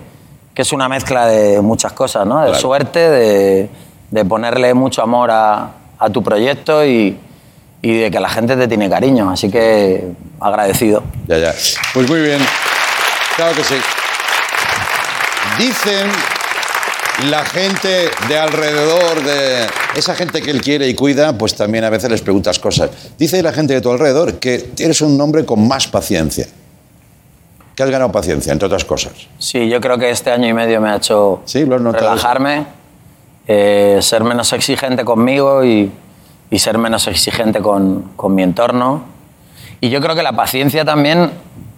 [SPEAKER 8] que es una mezcla de muchas cosas, ¿no? De
[SPEAKER 2] Claro.
[SPEAKER 8] suerte, de, de ponerle mucho amor a, a tu proyecto y, y de que la gente te tiene cariño. Así que agradecido.
[SPEAKER 2] Ya, ya. Pues muy bien. Claro que sí. Dicen la gente de alrededor, de esa gente que él quiere y cuida, pues también a veces les preguntas cosas. Dice la gente de tu alrededor que eres un hombre con más paciencia. Que has ganado paciencia, entre otras cosas.
[SPEAKER 8] Sí, yo creo que este año y medio me ha hecho
[SPEAKER 2] Sí, lo
[SPEAKER 8] relajarme, eh, ser menos exigente conmigo y, y ser menos exigente con, con mi entorno. Y yo creo que la paciencia también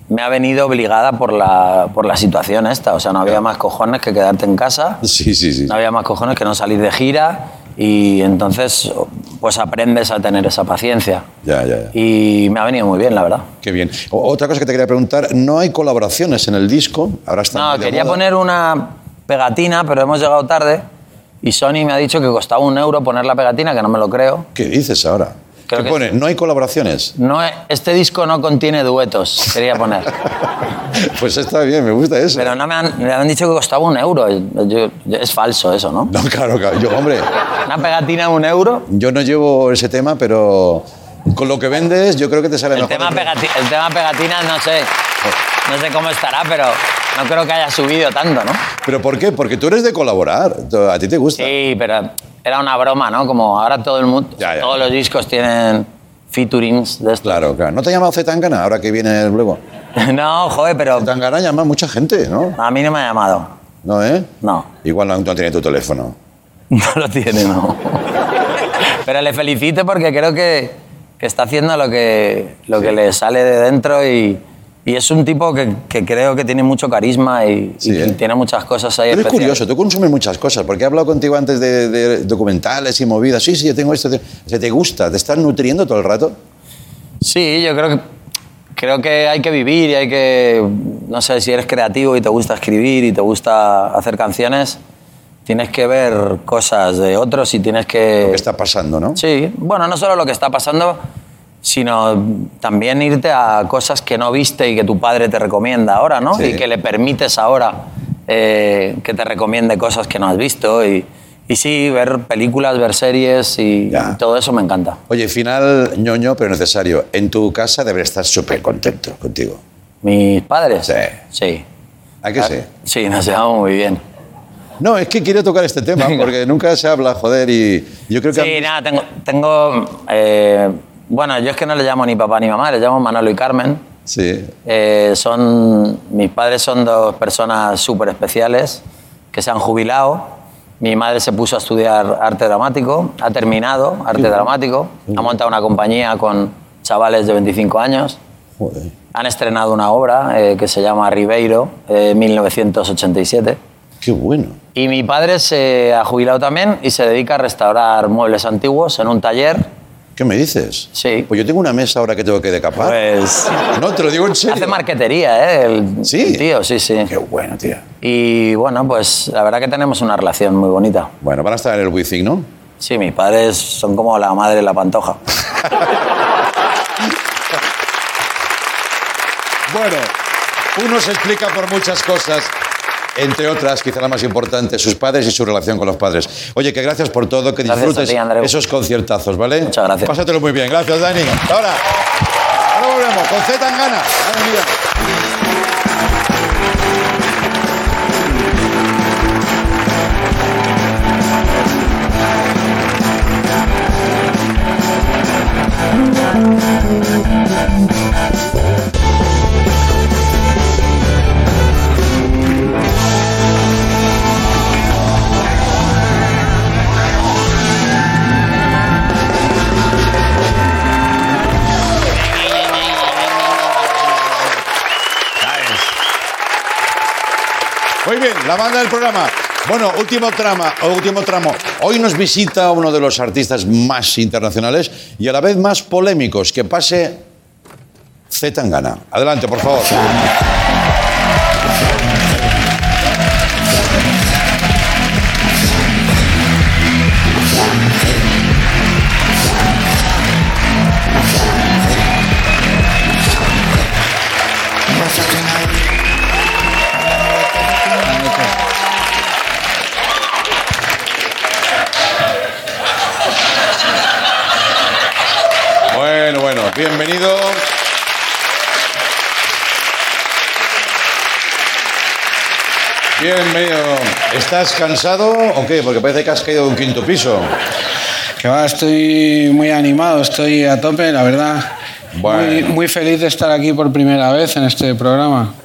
[SPEAKER 8] me ha venido obligada por la, por la situación esta. O sea, no había más cojones que quedarte en casa,
[SPEAKER 2] Sí, sí, sí.
[SPEAKER 8] no había más cojones que no salir de gira y entonces pues aprendes a tener esa paciencia.
[SPEAKER 2] Ya, ya, ya.
[SPEAKER 8] Y me ha venido muy bien, la verdad.
[SPEAKER 2] Qué bien. O- Otra cosa que te quería preguntar, ¿no hay colaboraciones en el disco? Ahora está
[SPEAKER 8] No, quería
[SPEAKER 2] moda.
[SPEAKER 8] poner una pegatina, pero hemos llegado tarde y Sony me ha dicho que costaba un euro poner la pegatina, que no me lo creo.
[SPEAKER 2] ¿Qué dices ahora?
[SPEAKER 8] Creo
[SPEAKER 2] ¿Qué pone? ¿No hay colaboraciones?
[SPEAKER 8] No, este disco no contiene duetos, quería poner.
[SPEAKER 2] Pues está bien, me gusta eso.
[SPEAKER 8] Pero no me han, me han dicho que costaba un euro. Yo- yo- es falso eso, ¿no?
[SPEAKER 2] No, claro, claro. Yo, hombre,
[SPEAKER 8] Una pegatina un euro.
[SPEAKER 2] yo no llevo ese tema, pero con lo que vendes, yo creo que te sale
[SPEAKER 8] El
[SPEAKER 2] mejor.
[SPEAKER 8] tema, el tema pegatina no sé. No sé cómo estará, pero no creo que haya subido tanto, ¿no?
[SPEAKER 2] ¿Pero por qué? Porque tú eres de colaborar. A ti te gusta.
[SPEAKER 8] Sí, pero era una broma, ¿no? Como ahora todo el mundo,
[SPEAKER 2] Ya, ya.
[SPEAKER 8] todos los discos tienen featurings de esto.
[SPEAKER 2] Claro, claro. ¿No te ha llamado Zetangana ahora que viene luego?
[SPEAKER 8] No, joder, pero
[SPEAKER 2] Zetangana llama a mucha gente, ¿no?
[SPEAKER 8] a mí no me ha llamado.
[SPEAKER 2] ¿No, eh?
[SPEAKER 8] No,
[SPEAKER 2] Igual no, no tiene tu teléfono.
[SPEAKER 8] no lo tiene, no. Pero le felicito porque creo que, que está haciendo lo que, lo que le sale de dentro y, y es un tipo que, que creo que tiene mucho carisma y,
[SPEAKER 2] Sí,
[SPEAKER 8] y
[SPEAKER 2] ¿eh?
[SPEAKER 8] tiene muchas cosas ahí
[SPEAKER 2] eres
[SPEAKER 8] especiales.
[SPEAKER 2] curioso, tú consumes muchas cosas, porque he hablado contigo antes de, de documentales y movidas. Sí, sí, yo tengo esto. sea, ¿Te gusta? ¿Te estás nutriendo todo el rato?
[SPEAKER 8] Sí, yo creo que, creo que hay que vivir y hay que, no sé, si eres creativo y te gusta escribir y te gusta hacer canciones, tienes que ver cosas de otros y tienes que...
[SPEAKER 2] Lo que está pasando, ¿no?
[SPEAKER 8] Sí, bueno, no solo lo que está pasando, sino también irte a cosas que no viste y que tu padre te recomienda ahora, ¿no?
[SPEAKER 2] Sí.
[SPEAKER 8] Y que le permites ahora eh, que te recomiende cosas que no has visto. Y, y sí, ver películas, ver series y, todo eso me encanta.
[SPEAKER 2] Oye, final ñoño, pero necesario. En tu casa deberías estar súper contento contigo.
[SPEAKER 8] ¿Mis padres?
[SPEAKER 2] Sí.
[SPEAKER 8] Sí.
[SPEAKER 2] ¿A qué sí?
[SPEAKER 8] Sí, nos llevamos muy bien.
[SPEAKER 2] No, es que quiero tocar este tema porque nunca se habla, joder, y yo creo que...
[SPEAKER 8] Sí, nada, tengo... tengo eh, bueno, yo es que no le llamo ni papá ni mamá, le llamo Manolo y Carmen.
[SPEAKER 2] Sí.
[SPEAKER 8] Eh, son, mis padres son dos personas súper especiales que se han jubilado. Mi madre se puso a estudiar arte dramático, ha terminado arte dramático, ha montado una compañía con chavales de 25 años.
[SPEAKER 2] Joder.
[SPEAKER 8] Han estrenado una obra eh, que se llama Ribeiro, eh, 1987.
[SPEAKER 2] Qué bueno.
[SPEAKER 8] Y mi padre se ha jubilado también y se dedica a restaurar muebles antiguos en un taller.
[SPEAKER 2] ¿Qué me dices?
[SPEAKER 8] Sí.
[SPEAKER 2] Pues yo tengo una mesa ahora que tengo que decapar.
[SPEAKER 8] Pues
[SPEAKER 2] No, te lo digo en serio.
[SPEAKER 8] hace marquetería, ¿eh? El,
[SPEAKER 2] ¿Sí?
[SPEAKER 8] el tío, sí, sí.
[SPEAKER 2] Qué bueno, tío.
[SPEAKER 8] Y bueno, pues la verdad que tenemos una relación muy bonita.
[SPEAKER 2] Bueno, van a estar en el Wizzing, ¿no?
[SPEAKER 8] Sí, mis padres son como la madre y la pantoja.
[SPEAKER 2] Bueno, uno se explica por muchas cosas. Entre otras, quizá la más importante, sus padres y su relación con los padres. Oye, que gracias por todo, que
[SPEAKER 8] Gracias
[SPEAKER 2] disfrutes
[SPEAKER 8] ti,
[SPEAKER 2] esos conciertazos, ¿vale?
[SPEAKER 8] Muchas gracias.
[SPEAKER 2] Pásatelo muy bien. Gracias, Dani. Ahora. Ahora volvemos con Z Tangana. Madre banda del programa. Bueno, último trama, último tramo. Hoy nos visita uno de los artistas más internacionales y a la vez más polémicos. Que pase Z Tangana. Adelante, por favor. Bienvenido. Bienvenido. ¿Estás cansado o qué? Porque parece que has caído de un quinto piso.
[SPEAKER 5] Que va, estoy muy animado, estoy a tope, la verdad.
[SPEAKER 2] Bueno.
[SPEAKER 5] Muy, muy feliz de estar aquí por primera vez en este programa.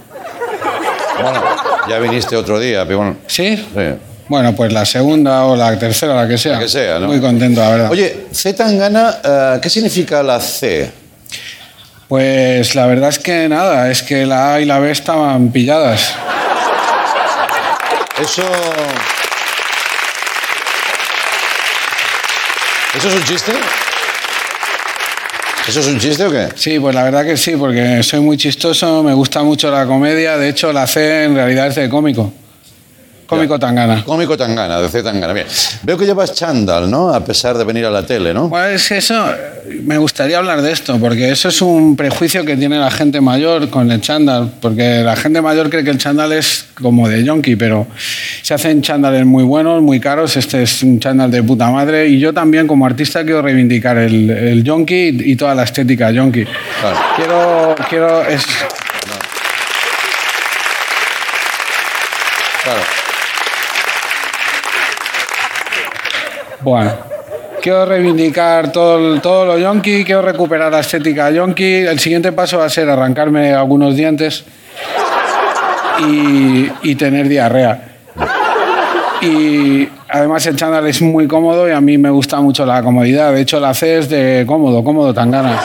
[SPEAKER 2] Bueno, ya viniste otro día, pero bueno.
[SPEAKER 5] ¿Sí?
[SPEAKER 2] Sí.
[SPEAKER 5] Bueno, pues la segunda o la tercera, la que sea.
[SPEAKER 2] La que sea, ¿no?
[SPEAKER 5] Muy contento, la verdad.
[SPEAKER 2] Oye, Z Tangana, eh, ¿qué significa la C?
[SPEAKER 5] Pues la verdad es que nada, es que la A y la B estaban pilladas.
[SPEAKER 2] Eso. ¿Eso es un chiste? ¿Eso es un chiste o qué?
[SPEAKER 5] Sí, pues la verdad que sí, porque soy muy chistoso, me gusta mucho la comedia, de hecho la C en realidad es de cómico. Cómico Tangana.
[SPEAKER 2] Cómico Tangana, de Z Tangana. Bien. Veo que llevas chándal, ¿no? A pesar de venir a la tele, ¿no?
[SPEAKER 5] Bueno, es que eso, me gustaría hablar de esto, porque eso es un prejuicio que tiene la gente mayor con el chándal, porque la gente mayor cree que el chándal es como de yonki, pero se hacen chándales muy buenos, muy caros, este es un chándal de puta madre, y yo también como artista quiero reivindicar el, el yonki y toda la estética yonki.
[SPEAKER 2] Claro.
[SPEAKER 5] Quiero, quiero, es,
[SPEAKER 2] Claro.
[SPEAKER 5] Bueno, quiero reivindicar todo, todo lo yonki, quiero recuperar la estética yonki. El siguiente paso va a ser arrancarme algunos dientes y, y tener diarrea. Y además el chándal es muy cómodo y a mí me gusta mucho la comodidad. De hecho, la C es de cómodo, cómodo tangana.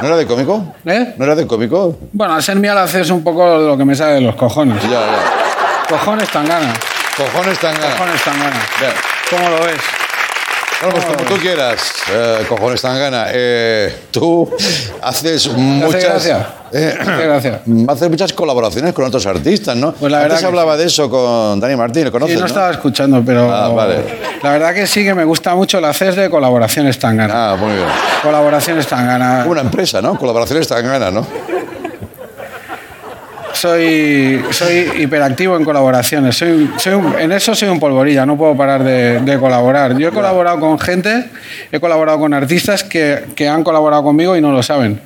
[SPEAKER 2] ¿No era de cómico?
[SPEAKER 5] ¿Eh?
[SPEAKER 2] ¿No era de cómico?
[SPEAKER 5] Bueno, al ser mía la C es un poco lo que me sale de los cojones.
[SPEAKER 2] Ya, ya.
[SPEAKER 5] Cojones tangana.
[SPEAKER 2] Cojones Tangana.
[SPEAKER 5] Cojones tangana.
[SPEAKER 2] Bien.
[SPEAKER 5] ¿Cómo lo ves?
[SPEAKER 2] Bueno, pues como tú quieras, eh, cojones Tangana. Eh, tú haces muchas...
[SPEAKER 5] gracia?
[SPEAKER 2] eh, haces muchas colaboraciones con otros artistas, ¿no?
[SPEAKER 5] Pues la
[SPEAKER 2] Antes
[SPEAKER 5] verdad que
[SPEAKER 2] hablaba de eso con Dani Martín, ¿lo conoces,
[SPEAKER 5] Sí, no
[SPEAKER 2] no?
[SPEAKER 5] estaba escuchando, pero
[SPEAKER 2] Ah, vale.
[SPEAKER 5] la verdad que sí que me gusta mucho la CES de colaboraciones Tangana.
[SPEAKER 2] Ah, muy bien.
[SPEAKER 5] Colaboraciones Tangana.
[SPEAKER 2] Una empresa, ¿no? Colaboraciones Tangana, ¿no?
[SPEAKER 5] Soy, soy hiperactivo en colaboraciones. Soy, soy un- en eso soy un polvorilla, no puedo parar de, de colaborar. Yo he colaborado con gente, he colaborado con artistas que, que han colaborado conmigo y no lo saben.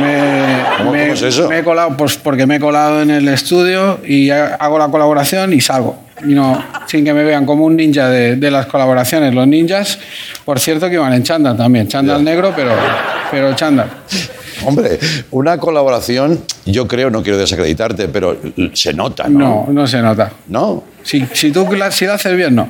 [SPEAKER 5] Me,
[SPEAKER 2] ¿Cómo-
[SPEAKER 5] me-
[SPEAKER 2] cómo es eso?
[SPEAKER 5] me he colado, pues porque me he colado en el estudio y ha- hago la colaboración y salgo. Y no, sin que me vean como un ninja de, de las colaboraciones. Los ninjas, por cierto, que iban en chándal también. Chándal negro, pero, pero chándal.
[SPEAKER 2] Hombre, una colaboración, yo creo, no quiero desacreditarte, pero se nota, ¿no?
[SPEAKER 5] No, no se nota.
[SPEAKER 2] ¿No?
[SPEAKER 5] Si, si tú la, si la haces bien, no.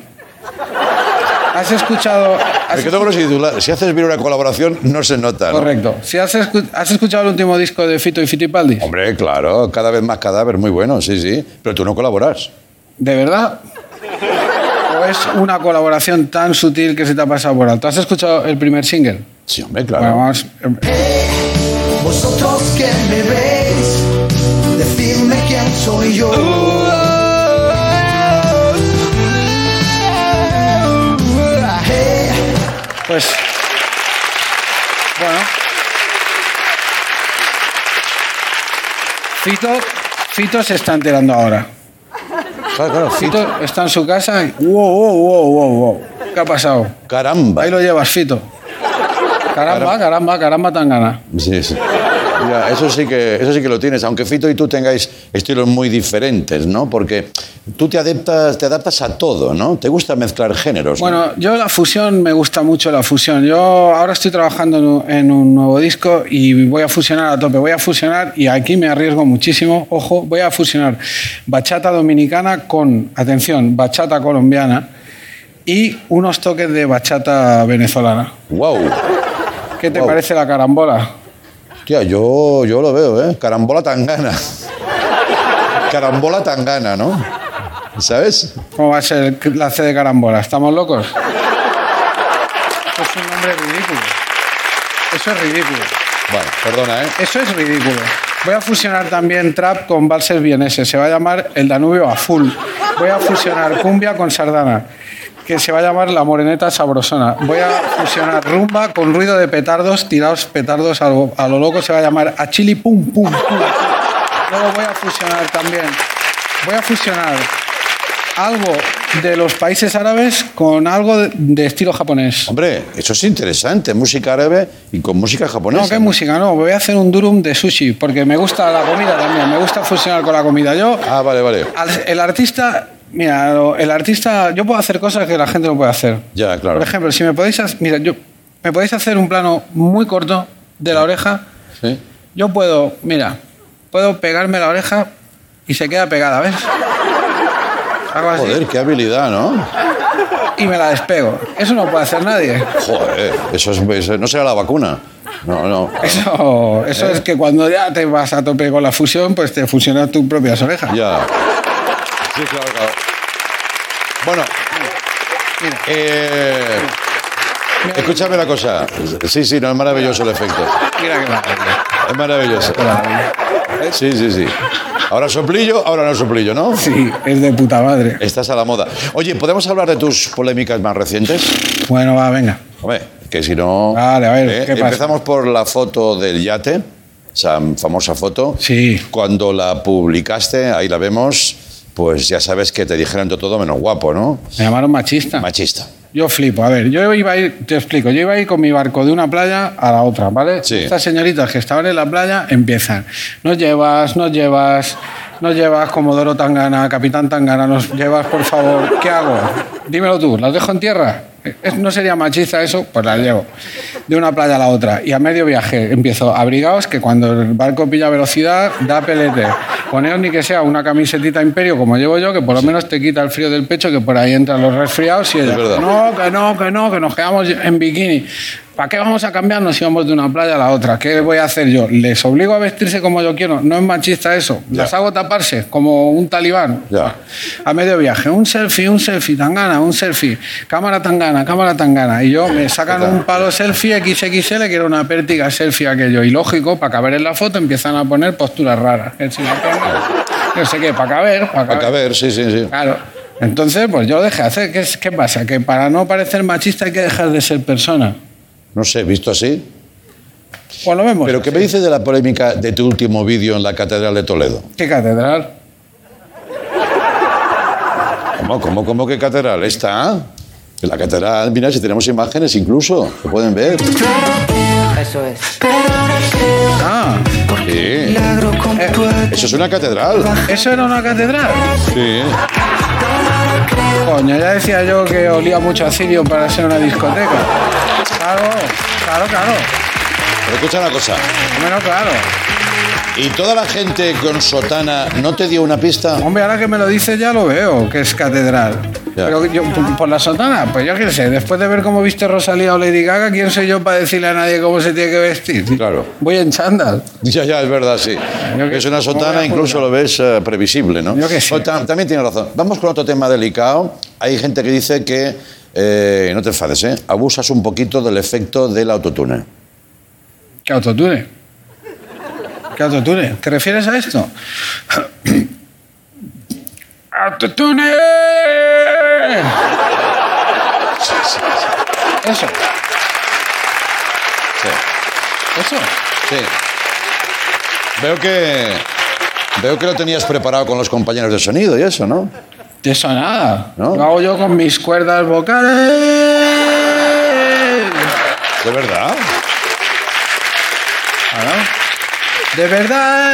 [SPEAKER 5] ¿Has escuchado...? has
[SPEAKER 2] si, si haces bien una colaboración, no se nota, ¿no?
[SPEAKER 5] Correcto. Si has, escu- ¿Has escuchado el último disco de Fito y Fitipaldi?
[SPEAKER 2] Hombre, claro, cada vez más cadáver, muy bueno, sí, sí. Pero tú no colaboras.
[SPEAKER 5] ¿De verdad? ¿O es una colaboración tan sutil que se te ha pasado por alto? ¿Has escuchado el primer single?
[SPEAKER 2] Sí, hombre, claro.
[SPEAKER 5] Bueno, vamos
[SPEAKER 10] que me veis, decidme quién soy yo.
[SPEAKER 5] Pues, bueno. Fito, Fito se está enterando ahora.
[SPEAKER 2] Claro, claro, Fito.
[SPEAKER 5] Está en su casa y... ¡Wow, wow, wow, wow, wow! ¿Qué ha pasado?
[SPEAKER 2] Caramba.
[SPEAKER 5] Ahí lo llevas, Fito. Caramba, caramba, caramba, caramba tan gana.
[SPEAKER 2] Sí, sí. Ya, eso sí que eso sí que lo tienes, aunque Fito y tú tengáis estilos muy diferentes, ¿no? Porque tú te adaptas, te adaptas a todo, ¿no? Te gusta mezclar géneros. ¿no?
[SPEAKER 5] Bueno, yo la fusión, me gusta mucho la fusión. Yo ahora estoy trabajando en un- en un nuevo disco y voy a fusionar a tope. Voy a fusionar, y aquí me arriesgo muchísimo, ojo, voy a fusionar bachata dominicana con, atención, bachata colombiana y unos toques de bachata venezolana.
[SPEAKER 2] Wow.
[SPEAKER 5] ¿Qué te
[SPEAKER 2] Wow.
[SPEAKER 5] parece la carambola?
[SPEAKER 2] Tía, yo, yo lo veo, ¿eh? Carambola tangana. Carambola tangana, ¿no? ¿Sabes?
[SPEAKER 5] ¿Cómo va a ser la C de carambola? ¿Estamos locos? Es un nombre ridículo. Eso es ridículo.
[SPEAKER 2] Bueno, perdona, ¿eh?
[SPEAKER 5] Eso es ridículo. Voy a fusionar también trap con valses vieneses. Se va a llamar El Danubio a full. Voy a fusionar cumbia con sardana, que se va a llamar La Moreneta Sabrosona. Voy a fusionar rumba con ruido de petardos, tirados petardos a lo, a lo loco. Se va a llamar A Chili Pum Pum Pum. Luego voy a fusionar también. Voy a fusionar algo de los países árabes con algo de, de estilo japonés.
[SPEAKER 2] Hombre, eso es interesante, música árabe y con música japonesa.
[SPEAKER 5] No, ¿qué música? No, voy a hacer un durum de sushi, porque me gusta la comida también, me gusta fusionar con la comida. Yo,
[SPEAKER 2] Ah, vale, vale.
[SPEAKER 5] al- el artista, mira, el artista, yo puedo hacer cosas que la gente no puede hacer.
[SPEAKER 2] Ya, claro.
[SPEAKER 5] Por ejemplo, si me podéis, mira, yo, me podéis hacer un plano muy corto de la oreja,
[SPEAKER 2] Sí.
[SPEAKER 5] yo puedo, mira, puedo pegarme la oreja y se queda pegada, ¿ves? Hago así
[SPEAKER 2] Joder, qué habilidad, ¿no?
[SPEAKER 5] y me la despego. Eso no puede hacer nadie.
[SPEAKER 2] Joder, eso, es, no será la vacuna. No, no.
[SPEAKER 5] Eso, eso
[SPEAKER 2] ¿Eh?
[SPEAKER 5] es que cuando ya te vas a tope con la fusión, pues te fusionas tus propias orejas.
[SPEAKER 2] Ya. Sí, claro, claro. Bueno, eh, escúchame una cosa. Sí, sí, no, es maravilloso el efecto.
[SPEAKER 5] Mira que maravilla.
[SPEAKER 2] Es maravilloso.
[SPEAKER 5] Qué.
[SPEAKER 2] Sí, sí, sí. Ahora soplillo, ahora no soplillo, ¿no?
[SPEAKER 5] Sí, es de puta madre.
[SPEAKER 2] Estás a la moda. Oye, ¿podemos hablar de tus polémicas más recientes?
[SPEAKER 5] Bueno, va, venga.
[SPEAKER 2] Hombre, que si no...
[SPEAKER 5] Vale, a ver,
[SPEAKER 2] ¿eh?
[SPEAKER 5] ¿qué pasa?
[SPEAKER 2] Empezamos por la foto del yate, esa famosa foto.
[SPEAKER 5] Sí.
[SPEAKER 2] Cuando la publicaste, ahí la vemos, pues ya sabes que te dijeron de todo menos guapo, ¿no?
[SPEAKER 5] Me llamaron machista.
[SPEAKER 2] Machista.
[SPEAKER 5] Yo flipo. A ver, yo iba a ir, te explico, yo iba a ir con mi barco de una playa a la otra, ¿vale?
[SPEAKER 2] Sí.
[SPEAKER 5] Estas señoritas que estaban en la playa empiezan. Nos llevas, nos llevas, nos llevas, Comodoro Tangana, Capitán Tangana, nos llevas, por favor. ¿Qué hago? Dímelo tú, ¿las dejo en tierra? ¿Es- ¿No sería machista eso? Pues las llevo. De una playa a la otra. Y a medio viaje empiezo, abrigaos que cuando el barco pilla velocidad, da pelete. Poneos ni que sea una camisetita imperio como llevo yo, que por lo menos te quita el frío del pecho, que por ahí entran los resfriados y ella,
[SPEAKER 2] verdad.
[SPEAKER 5] no, que no, que no, que nos quedamos en bikini. ¿Para qué vamos a cambiarnos si vamos de una playa a la otra? ¿Qué voy a hacer yo? ¿Les obligo a vestirse como yo quiero? No es machista eso.
[SPEAKER 2] Ya.
[SPEAKER 5] ¿Las hago taparse como un talibán?
[SPEAKER 2] Ya.
[SPEAKER 5] A medio viaje, un selfie, un selfie, tangana, un selfie, cámara tangana, cámara tangana. Y yo me sacan un palo selfie XXL que era una pértiga selfie aquello. Y lógico, para caber en la foto empiezan a poner posturas raras. Si No sé qué, para caber, para
[SPEAKER 2] Para
[SPEAKER 5] caber.
[SPEAKER 2] caber, sí, sí, sí.
[SPEAKER 5] Claro. Entonces, pues yo lo dejé hacer. ¿Qué, ¿Qué pasa? Que para no parecer machista hay que dejar de ser persona.
[SPEAKER 2] No sé, visto así.
[SPEAKER 5] Pues lo vemos.
[SPEAKER 2] Pero ¿qué me dices de la polémica de tu último vídeo en la Catedral de Toledo?
[SPEAKER 5] ¿Qué catedral?
[SPEAKER 2] ¿Cómo, cómo, cómo que catedral? Esta. En la catedral, mira, si tenemos imágenes incluso, se pueden ver.
[SPEAKER 11] Eso es.
[SPEAKER 5] Ah,
[SPEAKER 2] Sí.
[SPEAKER 5] eh,
[SPEAKER 2] Eso es una catedral.
[SPEAKER 5] ¿eso era una catedral?
[SPEAKER 2] Sí.
[SPEAKER 5] Coño, ya decía yo que olía mucho a cirio para ser una discoteca. Claro, claro, claro.
[SPEAKER 2] Pero escucha una cosa.
[SPEAKER 5] Bueno, claro.
[SPEAKER 2] ¿Y toda la gente con sotana no te dio una pista?
[SPEAKER 5] Hombre, ahora que me lo dices ya lo veo, que es catedral.
[SPEAKER 2] Ya.
[SPEAKER 5] Pero yo, por la sotana, pues yo qué sé, después de ver cómo viste Rosalía o Lady Gaga, ¿quién soy yo para decirle a nadie cómo se tiene que vestir?
[SPEAKER 2] Claro.
[SPEAKER 5] Voy en chándal.
[SPEAKER 2] Ya, ya, es verdad, sí.
[SPEAKER 5] Que-
[SPEAKER 2] Es una
[SPEAKER 5] ¿cómo voy
[SPEAKER 2] sotana, incluso lo ves eh, previsible, ¿no?
[SPEAKER 5] Yo qué sé.
[SPEAKER 2] O tam- también tiene razón. Vamos con otro tema delicado. Hay gente que dice que, eh, no te enfades, ¿eh? abusas un poquito del efecto del autotune.
[SPEAKER 5] ¿Qué autotune? ¿Qué autotune? ¿Te refieres a esto? ¡Autotune! Eso,
[SPEAKER 2] Sí.
[SPEAKER 5] eso.
[SPEAKER 2] Sí. Veo que, Veo que lo tenías preparado con los compañeros de sonido y eso, ¿no?
[SPEAKER 5] De eso nada.
[SPEAKER 2] ¿No?
[SPEAKER 5] Lo hago yo con mis cuerdas vocales.
[SPEAKER 2] ¿De verdad?
[SPEAKER 5] De verdad.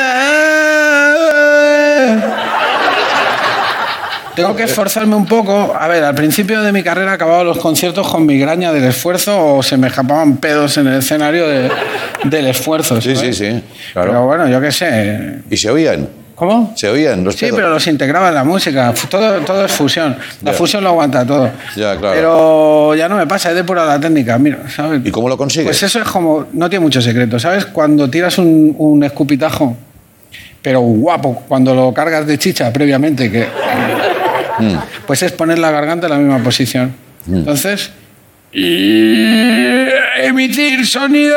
[SPEAKER 5] Tengo que esforzarme un poco. A ver, al principio de mi carrera acababa los conciertos con migraña del esfuerzo o se me escapaban pedos en el escenario de- del esfuerzo.
[SPEAKER 2] Sí, sí,
[SPEAKER 5] ¿sabes?
[SPEAKER 2] sí.
[SPEAKER 5] Pero
[SPEAKER 2] Claro.
[SPEAKER 5] bueno, yo qué sé.
[SPEAKER 2] ¿Y se oían?
[SPEAKER 5] ¿Cómo?
[SPEAKER 2] ¿Se oían los
[SPEAKER 5] Sí,
[SPEAKER 2] pedos?
[SPEAKER 5] pero los integraba en la música. Todo, todo es fusión. La
[SPEAKER 2] Ya.
[SPEAKER 5] fusión lo aguanta todo.
[SPEAKER 2] Ya, claro.
[SPEAKER 5] Pero ya no me pasa, es de pura la técnica, mira, ¿sabes?
[SPEAKER 2] ¿Y cómo lo consigues?
[SPEAKER 5] Pues eso es como, no tiene mucho secreto, ¿sabes? Cuando tiras un, un escupitajo, pero guapo, cuando lo cargas de chicha previamente, que
[SPEAKER 2] Mm.
[SPEAKER 5] pues es poner la garganta en la misma posición. Entonces, y emitir sonido,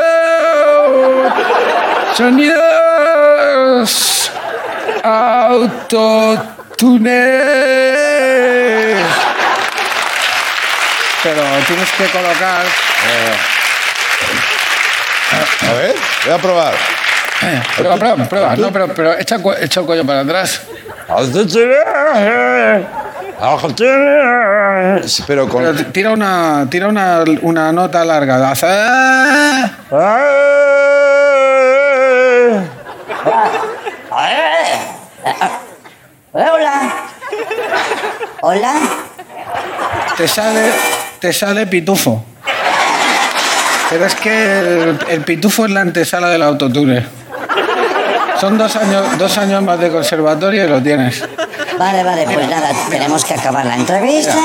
[SPEAKER 5] sonidos autotunes. Pero tienes que colocar
[SPEAKER 2] A ver, voy a probar.
[SPEAKER 5] Eh, Prueba, prueba, prueba. No, pero, pero echa, echa el cuello para atrás.
[SPEAKER 2] Pero con...
[SPEAKER 5] Pero tira una, tira una, una nota larga.
[SPEAKER 11] Hola. Hola.
[SPEAKER 5] Te sale, te sale pitufo. Pero es que el, el pitufo es la antesala del autotune. Son dos años, dos años más de conservatorio y lo tienes.
[SPEAKER 11] Vale, vale, pues nada, tenemos que acabar la entrevista.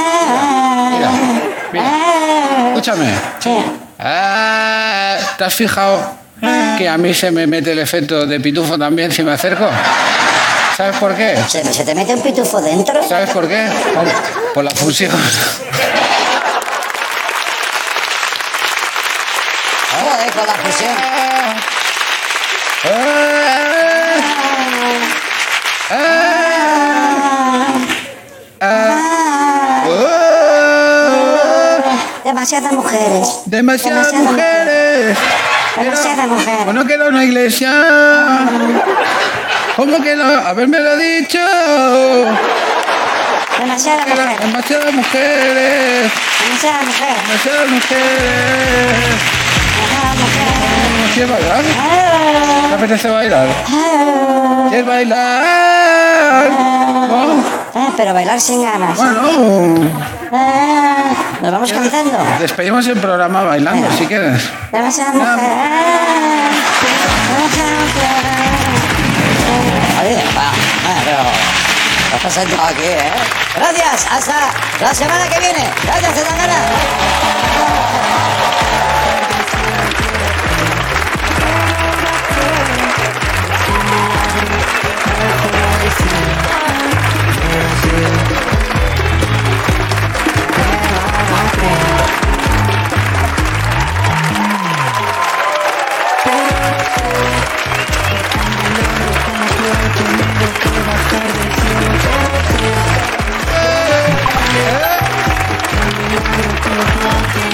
[SPEAKER 5] Mira, mira. Escúchame.
[SPEAKER 11] Sí.
[SPEAKER 5] Ah, ¿Te has fijado que a mí se me mete el efecto de pitufo también si me acerco? ¿Sabes por qué?
[SPEAKER 11] ¿Se, se te mete un pitufo dentro?
[SPEAKER 5] ¿Sabes por qué? Por la fusión.
[SPEAKER 11] Joder, con la fusión. Demasiadas mujeres.
[SPEAKER 5] Demasiadas mujeres.
[SPEAKER 11] Demasiadas mujeres.
[SPEAKER 5] Bueno, que era una iglesia. ¿Cómo que no? Habérmelo dicho.
[SPEAKER 11] Demasiadas
[SPEAKER 5] Era
[SPEAKER 11] mujeres.
[SPEAKER 5] demasiadas mujeres.
[SPEAKER 11] Demasiadas mujeres.
[SPEAKER 5] Demasiadas mujeres.
[SPEAKER 11] Demasiadas mujeres.
[SPEAKER 5] ¿Quieres bailar? ¿Te apetece bailar? ¿Quieres bailar? ¿No?
[SPEAKER 11] Eh, pero bailar sin ganas.
[SPEAKER 5] Bueno,
[SPEAKER 11] Eh, Nos vamos cantando.
[SPEAKER 5] despedimos el programa bailando si quieres.
[SPEAKER 11] Demasiadas mujeres. Demasiadas mujeres. Aquí, ¿eh? Gracias, hasta la semana que viene. Gracias, Zetangana. Thank you.